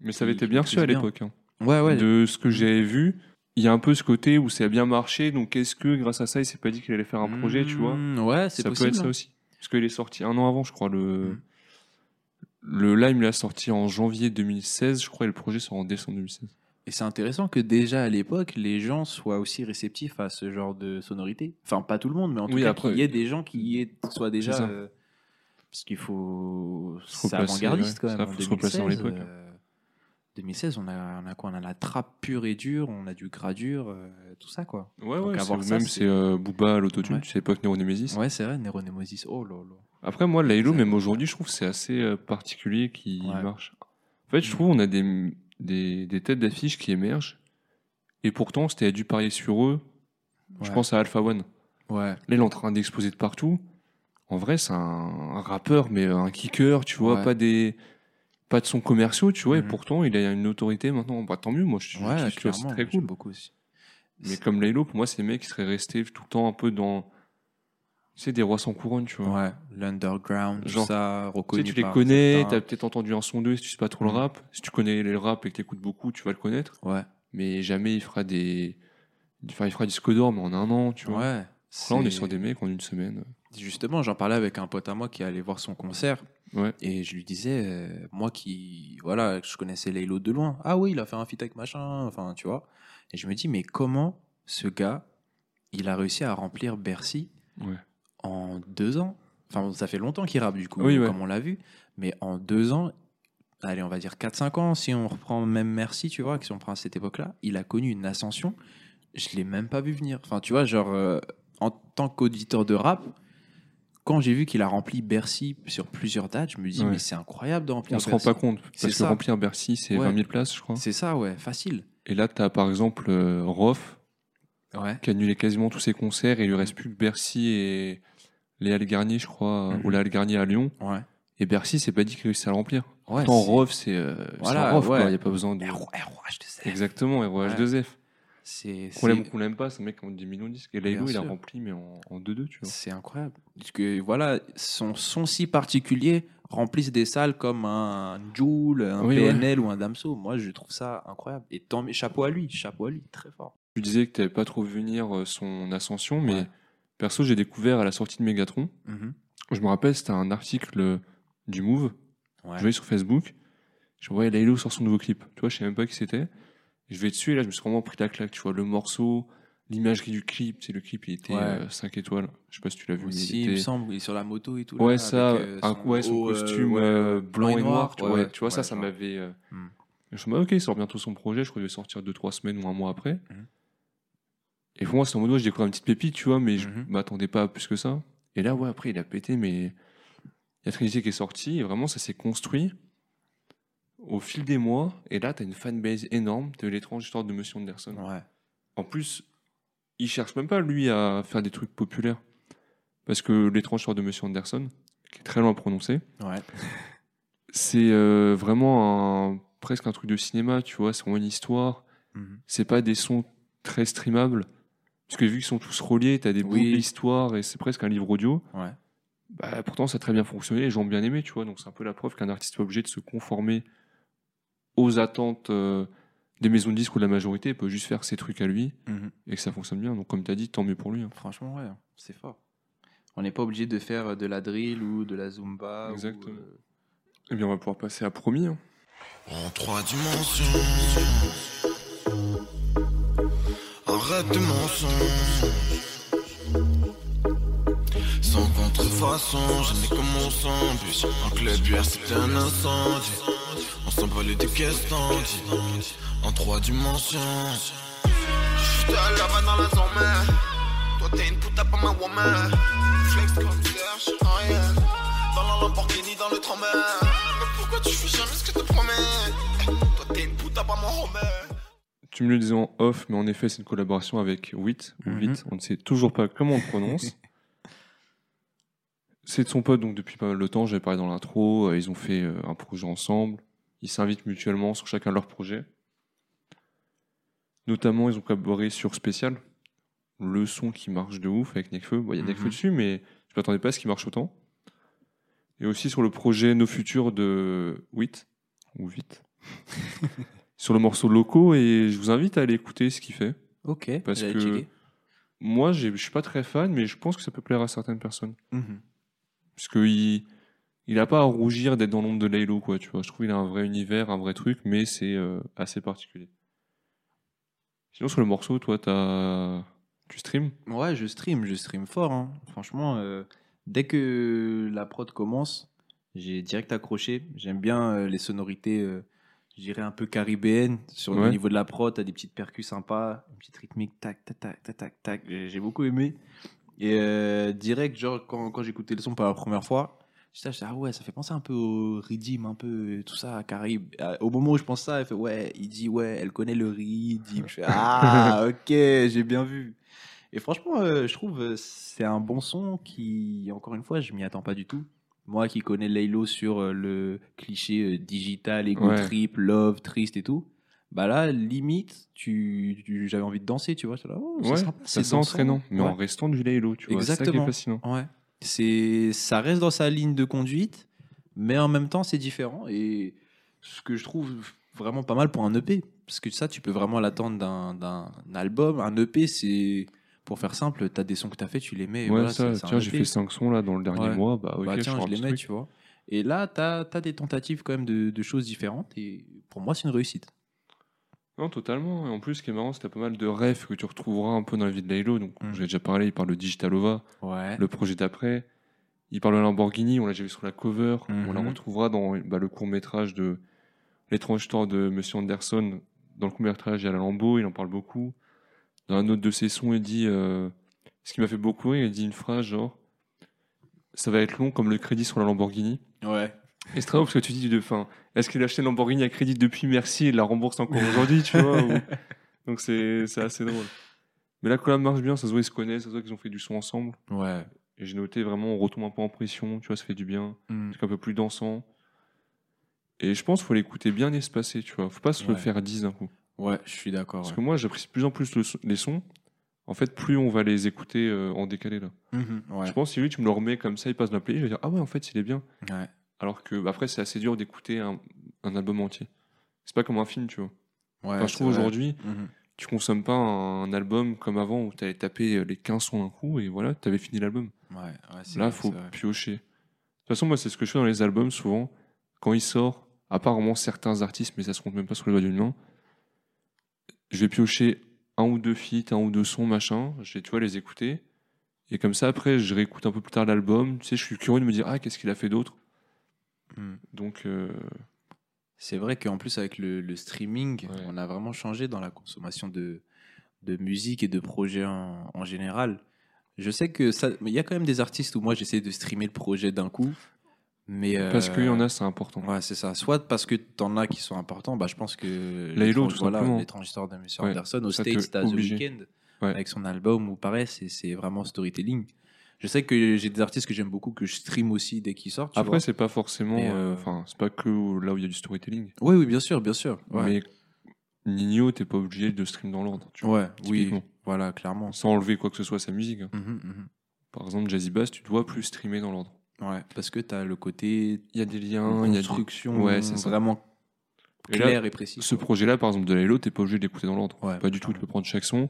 Mais ça avait été bien reçu à l'époque. hein. Ouais, ouais. De ce que j'avais vu, il y a un peu ce côté où ça a bien marché. Donc, est-ce que grâce à ça, il s'est pas dit qu'il allait faire un projet, tu vois Mmh, Ouais, c'est Ça possible. peut être ça aussi. Parce qu'il est sorti un an avant, je crois. Le, Mm. le Lime l'a sorti en janvier 2016, je crois, et le projet sort en décembre 2016. Et c'est intéressant que déjà à l'époque, les gens soient aussi réceptifs à ce genre de sonorité. Enfin, pas tout le monde, mais en tout Oui, cas, qu'il y ait des gens qui y aient- soient déjà. Ça. euh, parce qu'il faut. Se C'est replacer, avant-gardiste ouais. quand même. Ça, en faut se replacer dans 2016, l'époque. euh, 2016, on a, on a quoi? On a la trappe pure et dure, on a du gradure, euh, tout ça, quoi. Ouais, Donc ouais, avoir c'est- ça, même c'est- c'est euh, Booba à l'autotune, Ouais. tu sais pas que Neuronemesis. Ouais, c'est vrai, Neuronemesis. Oh là là. Après, moi, Laylo, Ça- même aujourd'hui, je trouve que c'est assez euh, particulier qui Ouais. marche. En fait, je trouve on a des, des, des têtes d'affiche qui émergent. Et pourtant, c'était dû parier sur eux. Je pense à Alpha One. Ouais. Là, il est en train d'exploser de partout. En vrai, c'est un, un rappeur, mais un kicker, tu vois, pas des pas de sons commerciaux, tu vois, et Mhm. pourtant, il a une autorité maintenant. Bah, tant mieux, moi, je, Ouais, c'est clairement. très cool. beaucoup aussi. Mais comme Laylo, pour moi, c'est des mecs qui seraient restés tout le temps un peu dans. Sais, des rois sans couronne, tu vois. Ouais, l'underground, Genre, ça, Tu sais, reconnu tu les connais, t'as peut-être entendu un son d'eux si tu sais pas trop le Mhm. rap. Si tu connais le rap et que t'écoutes beaucoup, tu vas le connaître. Ouais, Mais jamais il fera des. Enfin, il fera disque d'or, mais en un an, tu vois. ouais. Là, on est c'est- sur des mecs en une semaine. Justement, j'en parlais avec un pote à moi qui allait voir son concert. Ouais. Et je lui disais, euh, moi qui, voilà, je connaissais Laylo de loin. Ah oui, il a fait un feat avec machin, enfin, tu vois. Et je me dis, mais comment ce gars, il a réussi à remplir Bercy Ouais. en deux ans? Enfin, ça fait longtemps qu'il rappe, du coup, Oui, ouais. comme on l'a vu. Mais en deux ans, allez, on va dire 4-5 ans, si on reprend même Merci, tu vois, si on prend à cette époque-là, il a connu une ascension. Je l'ai même pas vu venir. Enfin, tu vois, genre, euh, en tant qu'auditeur de rap, quand j'ai vu qu'il a rempli Bercy sur plusieurs dates, je me dis, Ouais. mais c'est incroyable de remplir On se rend Bercy. pas compte. Parce que ça. remplir Bercy, c'est Ouais. 20 000 places, je crois. C'est ça, ouais, facile. Et là, t'as par exemple euh, Rof, Ouais. qui a annulé quasiment tous ses concerts. Et il lui reste plus que Bercy et Léa Garnier, je crois, Mhm. ou Léa Garnier à Lyon. Ouais. Et Bercy, c'est pas dit qu'il réussit à le remplir. Ouais, Pourtant, c'est- euh, Voilà, un Rof, ouais. quoi. Il n'y a pas besoin de. ROH de Z. Exactement, ROH2F. C'est Qu'on l'aime ou qu'on l'aime pas, un mec a 10 millions de disques. Et Laylo, Bien il a rempli, mais en, en 2-2, tu vois. c'est incroyable. Parce que voilà, son son si particulier remplissent des salles comme un Joule, un Oui, ouais. PNL ou un Damso. Moi, je trouve ça incroyable. Et tant, chapeau à lui, chapeau à lui, très fort. Tu disais que tu n'avais pas trop vu venir euh, son ascension, mais Ouais. perso, j'ai découvert à la sortie de Megatron. Je me rappelle, c'était un article euh, du Move. Ouais. Je voyais sur Facebook. Je voyais Laylo sur son nouveau clip. Tu vois, je savais même pas qui c'était. Je vais dessus et là, je me suis vraiment pris la claque. Tu vois, le morceau, l'imagerie du clip. Sais, le clip, il était Ouais. 5 étoiles. Je sais pas si tu l'as vu. mais Aussi, il il me semble, il est sur la moto et tout. Ouais, là, ça, avec, euh, un, ouais, son haut, euh, costume ouais, euh, blanc et noir. tu, ouais, vois, ouais. tu vois, ça, Ouais, ça m'avait. euh, Hmm. Je me suis dit, ok, il sort bientôt son projet. Je crois qu'il va sortir 2-3 semaines ou un mois après. Mhm. Et pour moi, c'est en mode, ouais, je découvre une petite pépite, tu vois, mais je Mhm. m'attendais pas à plus que ça. Et là, ouais, après, il a pété, mais il y a Trinity qui est sorti, et vraiment, ça s'est construit au fil des mois. Et là, t'as une fanbase énorme. Eu l'étrange histoire de Monsieur Anderson. Ouais. En plus, il cherche même pas, lui, à faire des trucs populaires. Parce que l'étrange histoire de Monsieur Anderson, qui est très loin à prononcer, Ouais. c'est euh, vraiment un- presque un truc de cinéma, tu vois. C'est vraiment une histoire. Mhm. C'est pas des sons très streamables. Parce que vu qu'ils sont tous reliés, t'as des bouts Oui. de l'histoire et c'est presque un livre audio. Ouais. Bah, pourtant, ça a très bien fonctionné, les gens ont bien aimé, tu vois. Donc, c'est un peu la preuve qu'un artiste est obligé de se conformer aux attentes euh, des maisons de disques ou de la majorité. Il peut juste faire ses trucs à lui Mhm. et que ça fonctionne bien. Donc, comme tu as dit, tant mieux pour lui. hein. Franchement, ouais, c'est fort. On n'est pas obligé de faire de la drill ou de la zumba. ou, Exactement. euh, Eh bien, on va pouvoir passer à Promis. hein. En trois dimensions. Arrête de mensonges. Sans contrefaçon, je n'ai que mon sang. Puis en club hier c'était un incendie. On s'en bat les deux caisses tendues. En trois dimensions. J'suis là-bas dans la zone, man. Toi t'es une puta pas ma woman. Flex comme Serge, rien. Dans la Lamborghini, dans le tremble. Mais pourquoi tu fais jamais ce que je te promets? Eh, Toi t'es une puta pas mon homie. Tu me le disais en off, mais en effet, c'est une collaboration avec Wit. Ou Mhm. On ne sait toujours pas comment on le prononce. c'est de son pote, donc depuis pas mal de temps, j'avais parlé dans l'intro. euh, Ils ont fait euh, un projet ensemble. Ils s'invitent mutuellement sur chacun leur projet. Notamment, ils ont collaboré sur Spécial, le son qui marche de ouf avec Nekfeu. Bon, Il y a Mhm. Nekfeu dessus, mais je m'attendais pas à ce qu'il marche autant. Et aussi sur le projet Nos Futurs de Wit, ou Vite, sur le morceau Loco, et je vous invite à aller écouter ce qu'il fait. Ok, Parce que moi, je suis pas très fan, mais je pense que ça peut plaire à certaines personnes. Mhm. Parce qu'il il a pas à rougir d'être dans l'ombre de Laylo, quoi, tu vois. Je trouve qu'il a un vrai univers, un vrai truc, mais c'est euh, assez particulier. Sinon, sur le morceau, toi, t'as... tu stream? Ouais, je stream, je stream fort. hein. Franchement, euh, dès que la prod commence, j'ai direct accroché. J'aime bien euh, les sonorités, je dirais un peu caribéenne sur le Ouais. niveau de la prod. T'as des petites percus sympas, une petite rythmique, tac, tac, tac, tac, tac, tac. J'ai beaucoup aimé. Et direct, genre, quand, quand j'écoutais le son pour la première fois, là, j'étais, ah ouais, ça fait penser un peu au Redeem, un peu tout ça, Caraïbes. Ah, Au moment où je pense ça, elle fait, ouais, il dit, ouais, elle connaît le Redeem. Je fais, ah, ok, j'ai bien vu. Et franchement, euh, je trouve euh, c'est un bon son qui, encore une fois, je m'y attends pas du tout. Moi qui connais Laylo sur euh, le cliché euh, digital, ego Ouais. trip, love, triste et tout, bah là, limite, tu, tu- j'avais envie de danser, tu vois. là, oh, c'est Ouais, sympa, ça c'est dansant. entraînant, mais Ouais. en restant du Laylo, tu vois. C'est ça qui est Exactement. fascinant. Ouais. C'est, ça reste dans sa ligne de conduite, mais en même temps, c'est différent. Et ce que je trouve vraiment pas mal pour un EP, parce que ça, tu peux vraiment l'attendre d'un, d'un album. Un EP, c'est, pour faire simple, tu as des sons que tu as fait, tu les mets. et Ouais, voilà, ça, tiens, j'ai EP. fait 5 sons là dans le dernier Ouais. mois, bah Bah, tiens, je les mets, truc. tu vois. Et là, tu as, des tentatives quand même de, de choses différentes. Et pour moi, c'est une réussite. Non, totalement. Et en plus, ce qui est marrant, c'est que t'as pas mal de rêves que tu retrouveras un peu dans la vie de Laylo. Donc, Mm. j'ai déjà parlé, il parle de Digitalova, Ouais. le projet d'après. Il parle de Lamborghini, on l'a déjà vu sur la cover. On la Mhm. retrouvera dans bah, le court-métrage de L'étrange tort de Monsieur Anderson. Dans le court-métrage, il y a la Lambo, il en parle beaucoup. Dans un autre de ses sons, il dit euh, Ce qui m'a fait beaucoup rire, il dit une phrase genre Ça va être long comme le crédit sur la Lamborghini. Ouais. Et c'est très drôle parce que tu dis de fin. Est-ce qu'il a acheté une Lamborghini à crédit depuis merci et il la rembourse encore aujourd'hui, tu vois ou- Donc c'est c'est assez drôle. Mais la collab marche bien, ça se voit, ils se connaissent, ça se voit qu'ils ont fait du son ensemble. Ouais. Et j'ai noté vraiment, on retombe un peu en pression, tu vois, ça fait du bien. Mm. Un truc un peu plus dansant. Et je pense qu'il faut l'écouter bien espacé, tu vois. Faut pas se le Ouais. faire à 10 d'un coup. Ouais, je suis d'accord. Parce ouais. que moi, j'apprécie de plus en plus le les sons. En fait, plus on va les écouter euh, en décalé là. Mhm, ouais. Je pense que si lui, tu me le remets comme ça, il passe dans la playlist, je vais dire Ah ouais, en fait, il est bien. Ouais. Alors que bah, après, c'est assez dur d'écouter un, un album entier. C'est pas comme un film, tu vois. Ouais, Enfin, je trouve aujourd'hui, Mhm. tu consommes pas un, album comme avant où tu allais taper euh, les 15 sons d'un coup et voilà, tu avais fini l'album. Ouais, ouais, c'est Là, vrai, faut piocher. De toute façon, moi, c'est ce que je fais dans les albums souvent. Quand il sort, à part vraiment certains artistes, mais ça se compte même pas sur les doigts d'une main, je vais piocher un ou deux feats, un ou deux sons, machin. Je vais, tu vois, les écouter. Et comme ça, après, je réécoute un peu plus tard l'album. Tu sais, je suis curieux de me dire, ah, qu'est-ce qu'il a fait d'autre? Mm. Donc, euh, C'est vrai qu'en plus, avec le, le streaming, Ouais. on a vraiment changé dans la consommation de, de musique et de projets en, en général. Je sais que ça. Il y a quand même des artistes où moi, j'essaie de streamer le projet d'un coup. Mais parce euh, qu'il y en a, c'est important. Ouais, c'est ça. Soit parce que t'en as qui sont importants, bah, je pense que. Laylo, tout voilà, simplement. l'étrange histoire de Monsieur Ouais, Anderson, au States, t'as The. Weeknd, Ouais. avec son album, où pareil, c'est vraiment storytelling. Je sais que j'ai des artistes que j'aime beaucoup, que je stream aussi dès qu'ils sortent. tu Après, c'est pas forcément. Euh, Enfin, c'est pas que là où il y a du storytelling. Oui, oui, bien sûr, bien sûr. Ouais. Mais Nino, t'es pas obligé de stream dans l'ordre. Ouais, oui, voilà, clairement. Sans enlever quoi que ce soit à sa musique. hein. Mhm, mhm. Par exemple, Jazzy Bass, tu dois plus streamer dans l'ordre. Ouais, parce que tu as le côté Il y a des liens, il y a des... construction Ouais, c'est vraiment clair et précis. Ce projet-là, par exemple, de Laylo, t'es pas obligé d'écouter dans l'ordre. Ouais, pas du tout, tu peux prendre chaque son.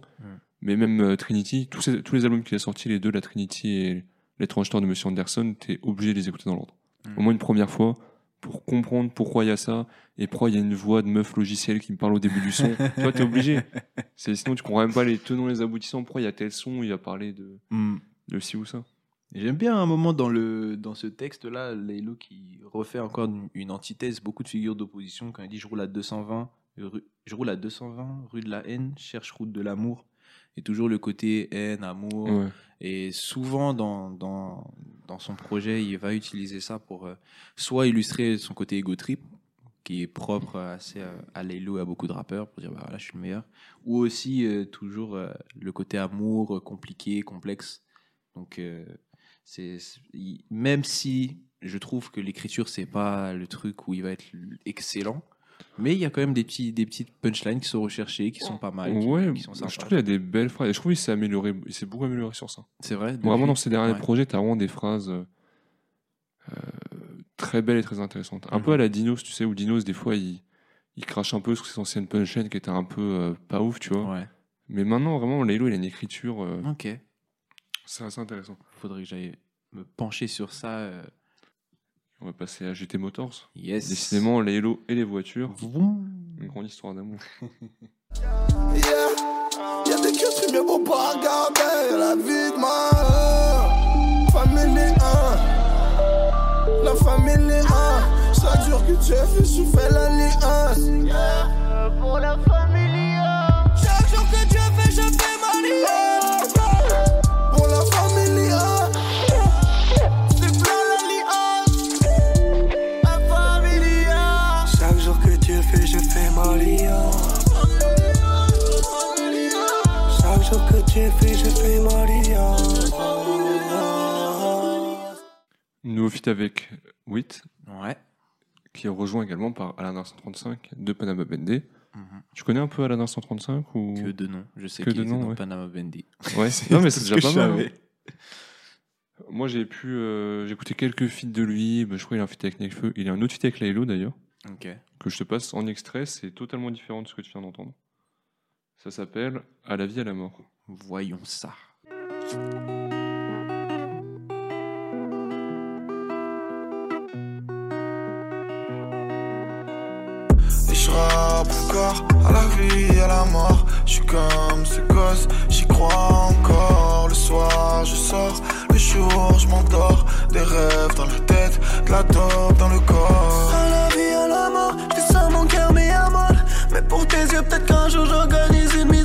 Mais même euh, Trinity, tous, ces- tous les albums qu'il a sortis, les deux, la Trinity et l'étrange histoire de Monsieur Anderson, t'es obligé de les écouter dans l'ordre. Mm. Au moins une première fois, pour comprendre pourquoi il y a ça, et pourquoi il y a une voix de meuf logicielle qui me parle au début du son. tu vois, t'es obligé. Sinon, tu comprends même pas les tenants, les aboutissants, pourquoi il y a tel son, il va parler de, Mm. de ci ou ça. J'aime bien un moment dans, le, dans ce texte-là, Laylo qui refait encore une, une antithèse, beaucoup de figures d'opposition, quand il dit Je roule à 220, rue, je roule à 220, rue de la haine, cherche route de l'amour. Et toujours le côté haine, amour. Ouais. Et souvent, dans, dans, dans son projet, il va utiliser ça pour euh, soit illustrer son côté ego trip, qui est propre assez à, Laylo et à beaucoup de rappeurs, pour dire bah, voilà, je suis le meilleur, ou aussi euh, toujours euh, le côté amour compliqué, complexe. Donc, euh, c'est même si je trouve que l'écriture, c'est pas le truc où il va être excellent, mais il y a quand même des, petits, des petites punchlines qui sont recherchées, qui sont pas mal, qui, ouais, qui sont je trouve qu'il y a des belles phrases. Et je trouve qu'il s'est amélioré, il s'est beaucoup amélioré sur ça. C'est vrai Vraiment, dans ses derniers ouais. projets, tu as vraiment des phrases euh, euh, très belles et très intéressantes. Un Mhm. peu à la Dinos, tu sais, où Dinos, des fois, il, il crache un peu sur ses anciennes punchlines qui étaient un peu euh, pas ouf, tu vois. Ouais. Mais maintenant, vraiment, Laylo, il a une écriture, euh, Ok. C'est assez intéressant. Faudrait que j'aille me pencher sur ça. euh, On va passer à GT Motors. Yes. Décidément, Laylo et les voitures, Vroom. une grande histoire d'amour. Yeah. Y'a des questions mieux pour pas regarder la vie de ma famille 1. La famille 1. Chaque jour que tu fais, je fais la Ligue 1. gosse. Yeah. Pour la familia. Fait, je fais. Nouveau feat avec Wit, Ouais. qui est rejoint également par Alain 135 de Panama Bendé. Mhm. Tu connais un peu Alain 135 ou? Que de nom. Je sais Que qu'il de nom, dans ouais. Panama Bendy. Ouais, non mais c'est déjà pas mal. hein. Moi j'ai pu, euh, écouté quelques feats de lui. Bah, je crois qu'il a un feat avec Nekfeu. Il a un autre feat avec Laylo d'ailleurs Ok. que je te passe en extrait. C'est totalement différent de ce que tu viens d'entendre. Ça s'appelle À la vie à la mort. Voyons ça. Et je rappe encore à la vie, à la mort. Je suis comme ce gosse, j'y crois encore. Le soir, je sors, le jour, je m'endors. Des rêves dans la tête, de la dope dans le corps. À la vie, à la mort, ça mon cœur, mais à mal. Mais pour tes yeux, peut-être qu'un jour j'organise une mise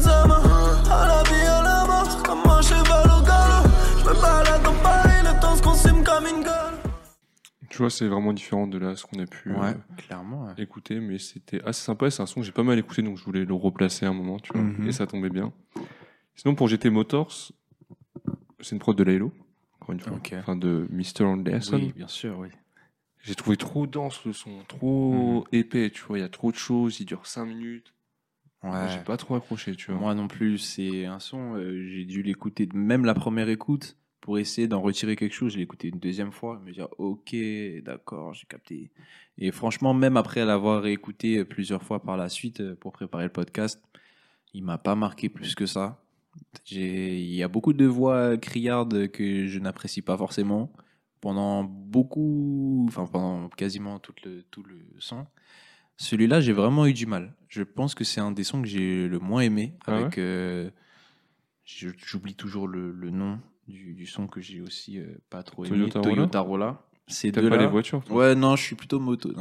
Tu vois, c'est vraiment différent de là ce qu'on a pu euh, Ouais, clairement. ouais. écouter, mais c'était assez sympa. C'est un son que j'ai pas mal écouté, donc je voulais le replacer un moment, tu vois, Mhm. et ça tombait bien. Sinon, pour GT Motors, c'est une prod de Laylo, encore une fois, enfin de Mr. Anderson. Oui, bien sûr, oui. J'ai trouvé trop dense le son, trop épais, tu vois, il y a trop de choses, il dure 5 minutes. Ouais. J'ai pas trop accroché, tu vois. Moi non plus, c'est un son, euh, j'ai dû l'écouter, même la première écoute, pour essayer d'en retirer quelque chose. Je l'ai écouté une deuxième fois, me dire, ok, d'accord, j'ai capté. Et franchement, même après l'avoir réécouté plusieurs fois par la suite euh, pour préparer le podcast, il m'a pas marqué plus que ça. Il y a beaucoup de voix criardes que je n'apprécie pas forcément. Pendant beaucoup, enfin pendant quasiment tout le, tout le son. Celui-là, j'ai vraiment eu du mal. Je pense que c'est un des sons que j'ai le moins aimé. Ah Avec, euh, j'oublie toujours le, le nom du, du son que j'ai aussi euh, pas trop aimé. Toyota Toyota Rolla. Ces T'aimes pas les voitures toi? Ouais, non, je suis plutôt moto.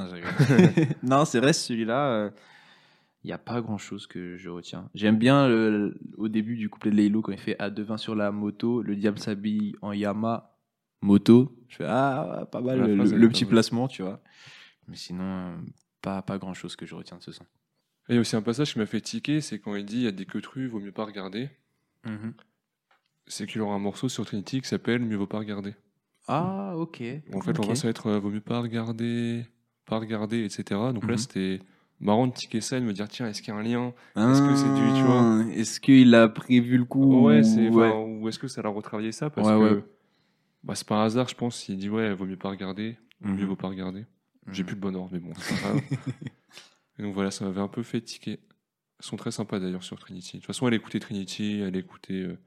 Non, c'est vrai, celui-là, il n'y a pas grand-chose que je retiens. J'aime bien le- au début du couplet de Laylo quand il fait à devant sur la moto, le diable s'habille en Yama moto. Je fais ah, pas mal le, phrase, petit placement, tu vois. Mais sinon, euh, pas, pas grand-chose que je retiens de ce son. Et il y a aussi un passage qui m'a fait tiquer, c'est quand il dit il y a des queues vaut mieux pas regarder. C'est qu'il aura un morceau sur Trinity qui s'appelle Mieux vaut pas regarder. Ah, ok. En fait, on va ça va être euh, vaut mieux pas regarder, pas regarder, etc. Donc là, Mhm. c'était marrant de tiquer ça et de me dire tiens, est-ce qu'il y a un lien? Est-ce que c'est du- tu vois? Ah, Est-ce qu'il a prévu le coup Ouais, c'est, ouais. ou est-ce que ça l'a retravaillé ça? Parce Ouais, que ouais. bah, c'est pas un hasard, je pense, s'il dit ouais, vaut mieux pas regarder, Mhm. mieux vaut pas regarder. J'ai Mhm. plus le bon ordre, mais bon, c'est pas grave. et donc voilà, ça m'avait un peu fait tiquer. Ils sont très sympas d'ailleurs sur Trinity. De toute façon, elle écoutait Trinity, elle écoutait euh,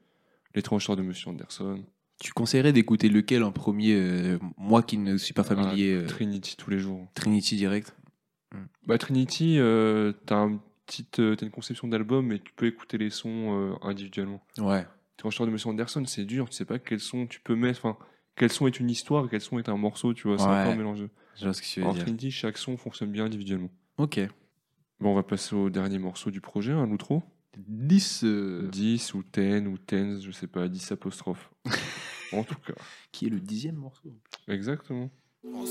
L'étrange de Monsieur Anderson, Tu conseillerais d'écouter lequel en premier euh, Moi qui ne suis pas familier, euh, Trinity tous les jours. Trinity direct. Bah, Trinity, euh, t'as un euh, t'as une conception d'album, mais tu peux écouter les sons individuellement. Ouais. L'étrange de Monsieur Anderson, c'est dur, tu sais pas quel son tu peux mettre, enfin, quel son est une histoire, quel son est un morceau, tu vois, c'est un Ouais. peu un mélange. Je vois ce que tu veux En dire. Trinity, chaque son fonctionne bien individuellement. Ok. Bon, on va passer au dernier morceau du projet, un l'outro. 10. euh, 10 ou 10 ou 10, je sais pas, 10 apostrophes. en tout cas, Qui est le dixième morceau exactement. On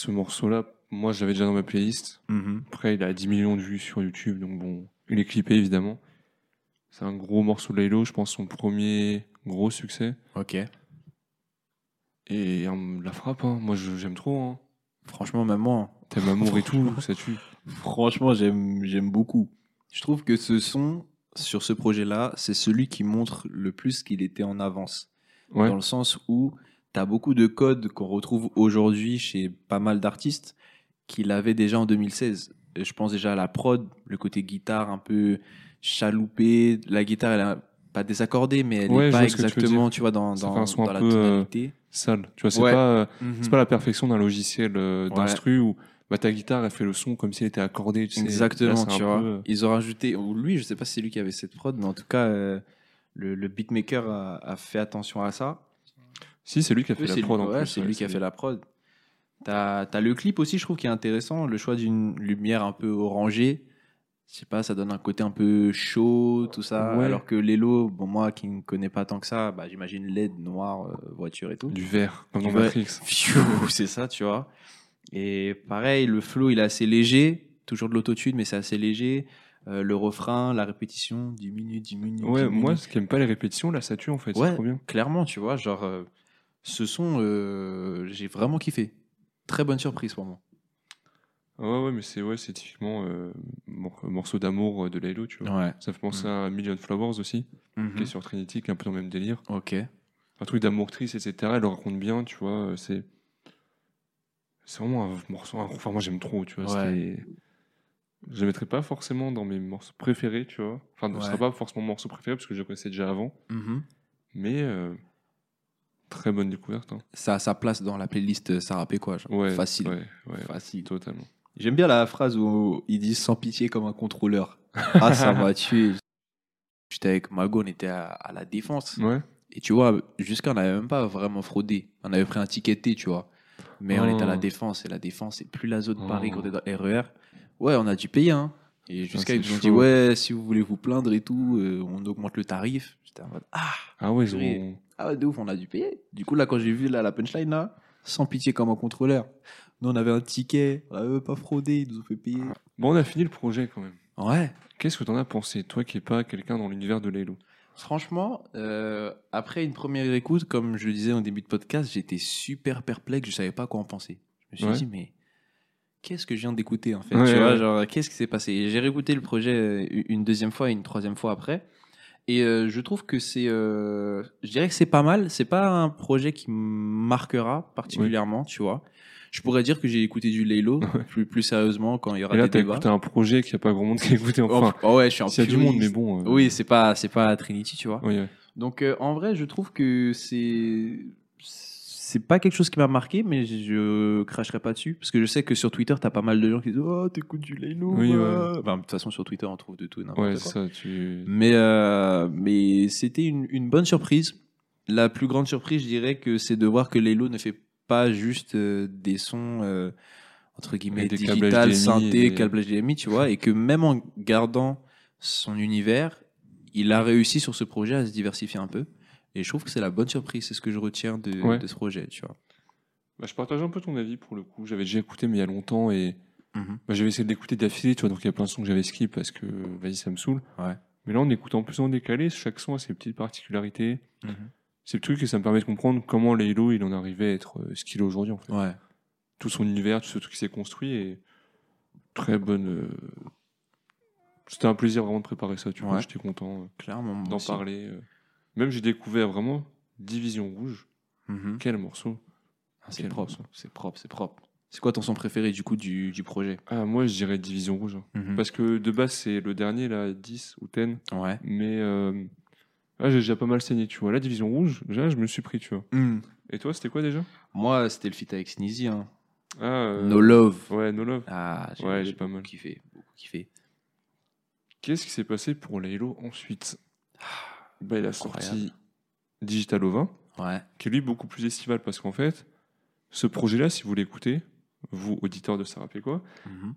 ce morceau-là, moi, je l'avais déjà dans ma playlist. Après, il a 10 millions de vues sur YouTube, donc bon, il est clippé évidemment. C'est un gros morceau de Laylo, je pense son premier gros succès. Ok. Et euh, la frappe, hein. moi j'aime trop. Hein. Franchement, même moi. Thème amour et tout, ça tue. Franchement, j'aime j'aime beaucoup. Je trouve que ce son, sur ce projet-là, c'est celui qui montre le plus qu'il était en avance. Ouais. dans le sens où tu as beaucoup de codes qu'on retrouve aujourd'hui chez pas mal d'artistes qu'il avait déjà en 2016. Et je pense déjà à la prod, le côté guitare un peu chaloupé. La guitare, elle est pas désaccordée, mais elle Ouais, n'est pas tu exactement, tu vois, dans, dans, un dans la euh, tonalité. Sale. Tu vois, c'est Ouais. pas, euh, c'est pas la perfection d'un logiciel euh, Ouais. d'instru où bah, ta guitare, elle fait le son comme si elle était accordée. Tu sais. Là, Exactement, tu peu, vois. euh, Ils ont rajouté, ou lui, je sais pas si c'est lui qui avait cette prod, mais en tout cas, euh, le, le beatmaker a, a fait attention à ça. Si, c'est lui qui a fait la prod ouais, c'est ouais, lui qui a fait la prod. T'as as le clip aussi, je trouve, qui est intéressant. Le choix d'une lumière un peu orangée. Je sais pas, ça donne un côté un peu chaud, tout ça. Ouais. Alors que l'élo, bon, moi qui ne connais pas tant que ça, bah, j'imagine LED, noir, euh, voiture et tout. Du vert, comme dans. Matrix. C'est ça, tu vois. Et pareil, le flow, il est assez léger. Toujours de l'autotune, mais c'est assez léger. Euh, le refrain, la répétition, diminue, diminue. Ouais, diminue. moi, ce qui aime pas les répétitions, là, ça tue en fait. Ouais. Trop bien. clairement, tu vois, genre, euh, ce son, euh, j'ai vraiment kiffé. Très bonne surprise pour moi. Ouais, ouais, mais c'est ouais, c'est typiquement euh, mor- morceau d'amour euh, de Laylo, tu vois. Ouais. Ça fait penser à Million Flowers aussi, qui Mhm. est sur Trinity, qui est un peu dans le même délire. Ok. Un truc d'amour triste, etc. Elle le raconte bien, tu vois. euh, C'est c'est vraiment un morceau. Enfin, moi, j'aime trop, tu vois. Ouais. Je le mettrais pas forcément dans mes morceaux préférés, tu vois. Enfin, ce Ouais. sera pas forcément mon morceau préféré parce que je le connaissais déjà avant. Mhm. Mais euh, très bonne découverte. hein. Ça a sa place dans la playlist Ça rappait quoi genre. Ouais, Facile. Ouais, ouais, Facile. totalement. J'aime bien la phrase où ils disent sans pitié comme un contrôleur. Ah, ça m'a tué. J'étais avec Mago, on était à, à la défense. Ouais. Et tu vois, jusqu'à on n'avait même pas vraiment fraudé. On avait pris un ticket T, tu vois. Mais on était à la Oh. défense. Et la défense, c'est plus la zone Paris Oh. quand t'es dans RER. Ouais, on a dû payer. Hein. Et jusqu'à c'est ils nous ont dit, ouais, si vous voulez vous plaindre et tout, euh, on augmente le tarif. J'étais en mode, ah, Ah ouais, ont. ah ouais, de ouf, on a dû payer. Du coup, là, quand j'ai vu là, la punchline, là, sans pitié comme un contrôleur. Nous, on avait un ticket, on n'avait pas fraudé, ils nous ont fait payer. Bon, on a fini le projet quand même. Ouais. Qu'est-ce que t'en as pensé, toi qui n'es pas quelqu'un dans l'univers de Laylo? Franchement, euh, après une première écoute, comme je le disais au début de podcast, j'étais super perplexe, je savais pas quoi en penser. Je me suis Ouais. dit, mais qu'est-ce que je viens d'écouter en fait Ouais, Tu vois, ouais. genre, qu'est-ce qui s'est passé? J'ai réécouté le projet euh, une deuxième fois et une troisième fois après. Et euh, je trouve que c'est. euh, je dirais que c'est pas mal. C'est pas un projet qui me marquera particulièrement, tu vois. Je pourrais dire que j'ai écouté du Laylo Ouais. plus, plus sérieusement quand il y aura Et là, des débats. écouté un projet qu'il n'y a pas grand monde qui a écouté. Enfin, oh, ouais, je suis un s'il y a du monde, mais bon. euh, Oui, c'est pas, c'est pas Trinity, tu vois. oui, ouais. Donc euh, en vrai, je trouve que c'est c'est pas quelque chose qui m'a marqué, mais je cracherai pas dessus parce que je sais que sur Twitter, t'as pas mal de gens qui disent oh t'écoutes du Laylo. Oui, ouais. Enfin, de toute façon sur Twitter, on trouve de tout et n'importe Ouais, quoi. c'est ça. Tu... Mais euh, mais c'était une, une bonne surprise. La plus grande surprise, je dirais que c'est de voir que Laylo ne fait pas juste euh, des sons euh, entre guillemets des digital, synthé, et- câblage DMI, tu vois, et que même en gardant son univers, il a réussi sur ce projet à se diversifier un peu. Et je trouve que c'est la bonne surprise, c'est ce que je retiens de, Ouais. de ce projet, tu vois. Bah, je partage un peu ton avis pour le coup. J'avais déjà écouté, mais il y a longtemps, et Mhm. bah, j'avais essayé de l'écouter d'affilée, tu vois. Donc il y a plein de sons que j'avais skip parce que, vas-y, ça me saoule. Ouais. Mais là, en écoutant plus en décalé, chaque son a ses petites particularités. C'est le truc et ça me permet de comprendre comment Laylo il en arrivait à être euh, ce qu'il est aujourd'hui en fait. Ouais. Tout son univers, tout ce truc qui s'est construit et très bonne. euh, C'était un plaisir vraiment de préparer ça, tu vois. J'étais content euh, d'en parler. Même j'ai découvert vraiment Division Rouge. Mhm. Quel morceau Ah, c'est propre, c'est propre, c'est propre. C'est quoi ton son préféré du coup du, du projet? Ah, moi je dirais Division Rouge. hein. Mhm. Parce que de base c'est le dernier, là, 10 ou 10. Ouais. Mais euh, ah, j'ai déjà pas mal saigné, tu vois. La Division Rouge, déjà je me suis pris, tu vois. Et toi, c'était quoi déjà? Moi, c'était le feat avec Sneezy. Hein. Ah, euh, No Love. Ouais, No Love. Ah, j'ai Ouais, pas mal. kiffé. Beaucoup kiffé. Qu'est-ce qui s'est passé pour Laylo ensuite? Bah, Il a sorti Incroyable. Ouais. qui est lui beaucoup plus estival parce qu'en fait, ce projet-là, si vous l'écoutez, vous, auditeurs de Ça quoi, Mhm.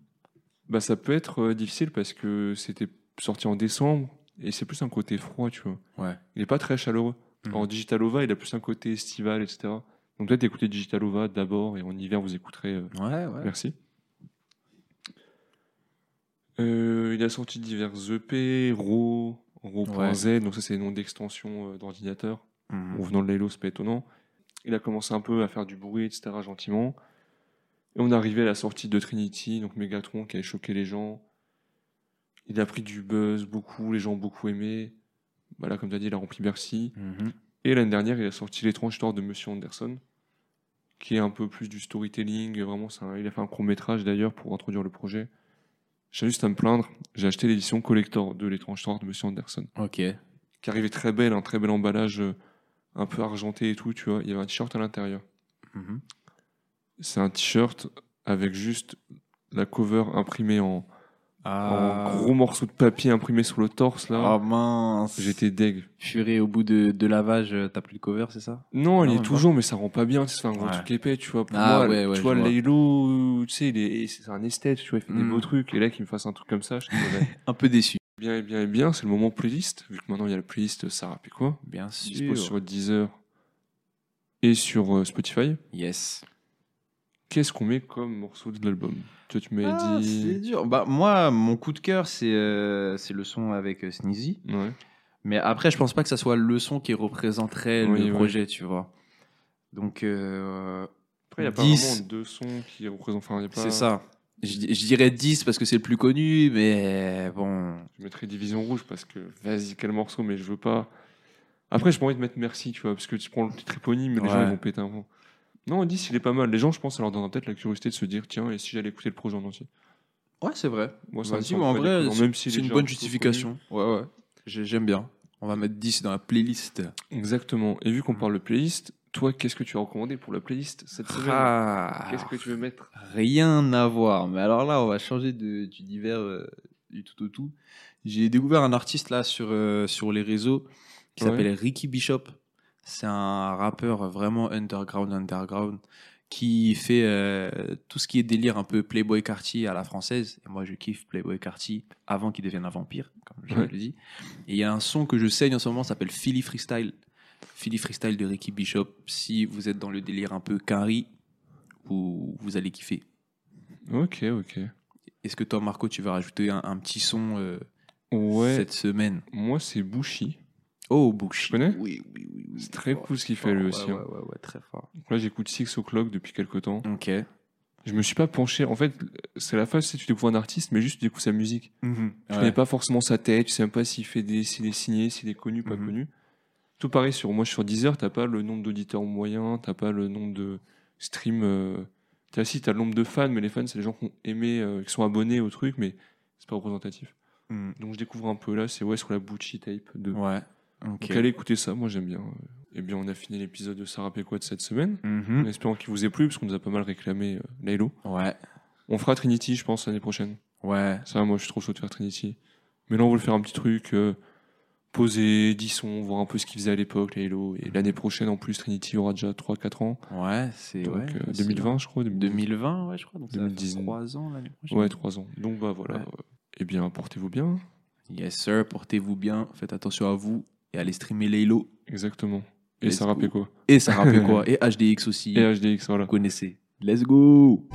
bah, ça peut être euh, difficile parce que c'était sorti en décembre et c'est plus un côté froid, tu vois. Ouais. Il n'est pas très chaleureux. Mhm. En Digitalova, il a plus un côté estival, etc. Donc peut-être écoutez Digitalova d'abord et en hiver, vous écouterez. euh, Ouais, ouais. Merci. Euh, il a sorti divers EP, RAW, RAW.z, donc ça c'est les noms d'extension euh, d'ordinateur. Mhm. Bon, venant de Lelo, c'est pas étonnant. Il a commencé un peu à faire du bruit, etc. gentiment. Et on est arrivé à la sortie de Trinity, donc Megatron qui avait choqué les gens. Il a pris du buzz, beaucoup, les gens ont beaucoup aimé. Voilà, comme tu as dit, il a rempli Bercy. Mhm. Et l'année dernière, il a sorti L'étrange histoire de Monsieur Anderson, qui est un peu plus du storytelling. Vraiment, un- il a fait un court métrage d'ailleurs pour introduire le projet. J'ai juste à me plaindre, j'ai acheté l'édition collector de L'étrange histoire de Monsieur Anderson, Ok. qui arrivait très belle, un très bel emballage, euh, un peu argenté et tout, tu vois. Il y avait un t-shirt à l'intérieur. Mhm. C'est un t-shirt avec juste la cover imprimée en, en gros morceaux de papier imprimé sur le torse là. Ah mince. J'étais deg. Purée, au bout de, de lavage, euh, t'as plus le cover, c'est ça? Non, il est toujours, mais ça rend pas bien. C'est un gros Ouais. truc épais, tu vois. Pour Ah, moi, ouais, ouais, tu vois. Laylo, tu sais, c'est un esthète, tu vois, il fait des Mm. beaux trucs. Et là, qu'il me fasse un truc comme ça, je trouverais Un peu déçu. bien et bien et bien. C'est le moment playlist, vu que maintenant il y a la playlist Sarah et quoi. Bien Dispo sûr. sur Deezer et sur euh, Spotify. Yes. Qu'est-ce qu'on met comme morceau de l'album? Toi, tu m'avais Ah, c'est dit. dur. Bah, moi, mon coup de cœur, c'est euh, c'est le son avec euh, Sneezy. Ouais. Mais après, je pense pas que ça soit le son qui représenterait Oui, le projet, tu vois. Donc, euh, Après, il n'y a pas 10. vraiment deux sons qui représentent. Enfin, pas... c'est ça. Je, di- je dirais 10 parce que c'est le plus connu, mais bon. Je mettrais Division Rouge parce que vas-y, quel morceau, mais je veux pas. Après, j'ai pas envie de mettre Merci, tu vois, parce que tu prends le titre éponyme, mais les gens Ouais. ils vont péter un vent. Non, 10, il est pas mal. Les gens, je pense, ça leur donnera peut-être la curiosité de se dire, tiens, et si j'allais écouter le projet en entier? Ouais, c'est vrai. Moi, ça me Vas-y, semble ouais, en pas vrai, déconnant, c'est même une bonne justification. Ouais, ouais. J'ai- J'aime bien. On va mettre 10 dans la playlist. Exactement. Et vu Mm. qu'on parle de playlist, toi, qu'est-ce que tu as recommandé pour la playlist cette semaine? Ah, Qu'est-ce que tu veux mettre? Rien à voir. Mais alors là, on va changer de, du divers euh, du tout au tout. J'ai découvert un artiste là sur, euh, sur les réseaux qui Ouais. s'appelle Ricky Bishop. C'est un rappeur vraiment underground, underground, qui fait euh, tout ce qui est délire un peu Playboy Cartier à la française. Et moi, je kiffe Playboy Cartier avant qu'il devienne un vampire, comme je Ouais. le dis. Et il y a un son que je saigne en ce moment, s'appelle Philly Freestyle. Philly Freestyle de Ricky Bishop. Si vous êtes dans le délire un peu carry, vous, vous allez kiffer. Ok, ok. Est-ce que toi, Marco, tu vas rajouter un, un petit son euh, Ouais, cette semaine? Moi, c'est Bushi. Oh, Bushi. Tu connais Oui, oui, oui. oui. C'est très cool ce qu'il fait, lui Ouais, aussi, Ouais, hein. ouais, ouais, très fort. Donc là, j'écoute Six O'Clock depuis quelques temps. Ok. Je me suis pas penché. En fait, c'est la phase, sais, tu découvres un artiste, mais juste tu découvres sa musique. Tu Ouais. connais pas forcément sa tête, tu sais même pas s'il fait des, s'il est signé, s'il est connu, pas Mhm. connu. Tout pareil sur moi, je suis sur Deezer, t'as pas le nombre d'auditeurs moyens, t'as pas le nombre de streams. Euh... T'as si, t'as le nombre de fans, mais les fans, c'est les gens qui ont aimé, euh, qui sont abonnés au truc, mais c'est pas représentatif. Mm. Donc je découvre un peu là, c'est ouais sur la Bucci Tape 2. Ouais. Ok. Donc allez écouter ça, moi j'aime bien. Et bien on a fini l'épisode de Sarah Péquot de cette semaine. Mhm. En espérant qu'il vous ait plu, parce qu'on nous a pas mal réclamé euh, Laylo. Ouais. On fera Trinity, je pense, l'année prochaine. Ouais. Ça, moi, je suis trop chaud de faire Trinity. Mais là, on veut faire un petit truc, euh, poser 10 sons, voir un peu ce qu'ils faisaient à l'époque, Halo. Et l'année prochaine, en plus, Trinity aura déjà 3-4 ans. Ouais, c'est. Ouais, euh, c'est 2020, je crois. 2020. 2020, ouais, je crois. Donc ça va faire 2019. 3 ans l'année prochaine. Ouais, 3 ans. Donc, bah voilà. Ouais. Euh, Eh bien, portez-vous bien. Yes, sir. Portez-vous bien. Faites attention à vous. Et allez streamer Laylo. Exactement. Et Let's Sarah go. Péquot. Et ça rappelle quoi Et HDX aussi. Et HDX, voilà. Vous connaissez. Let's go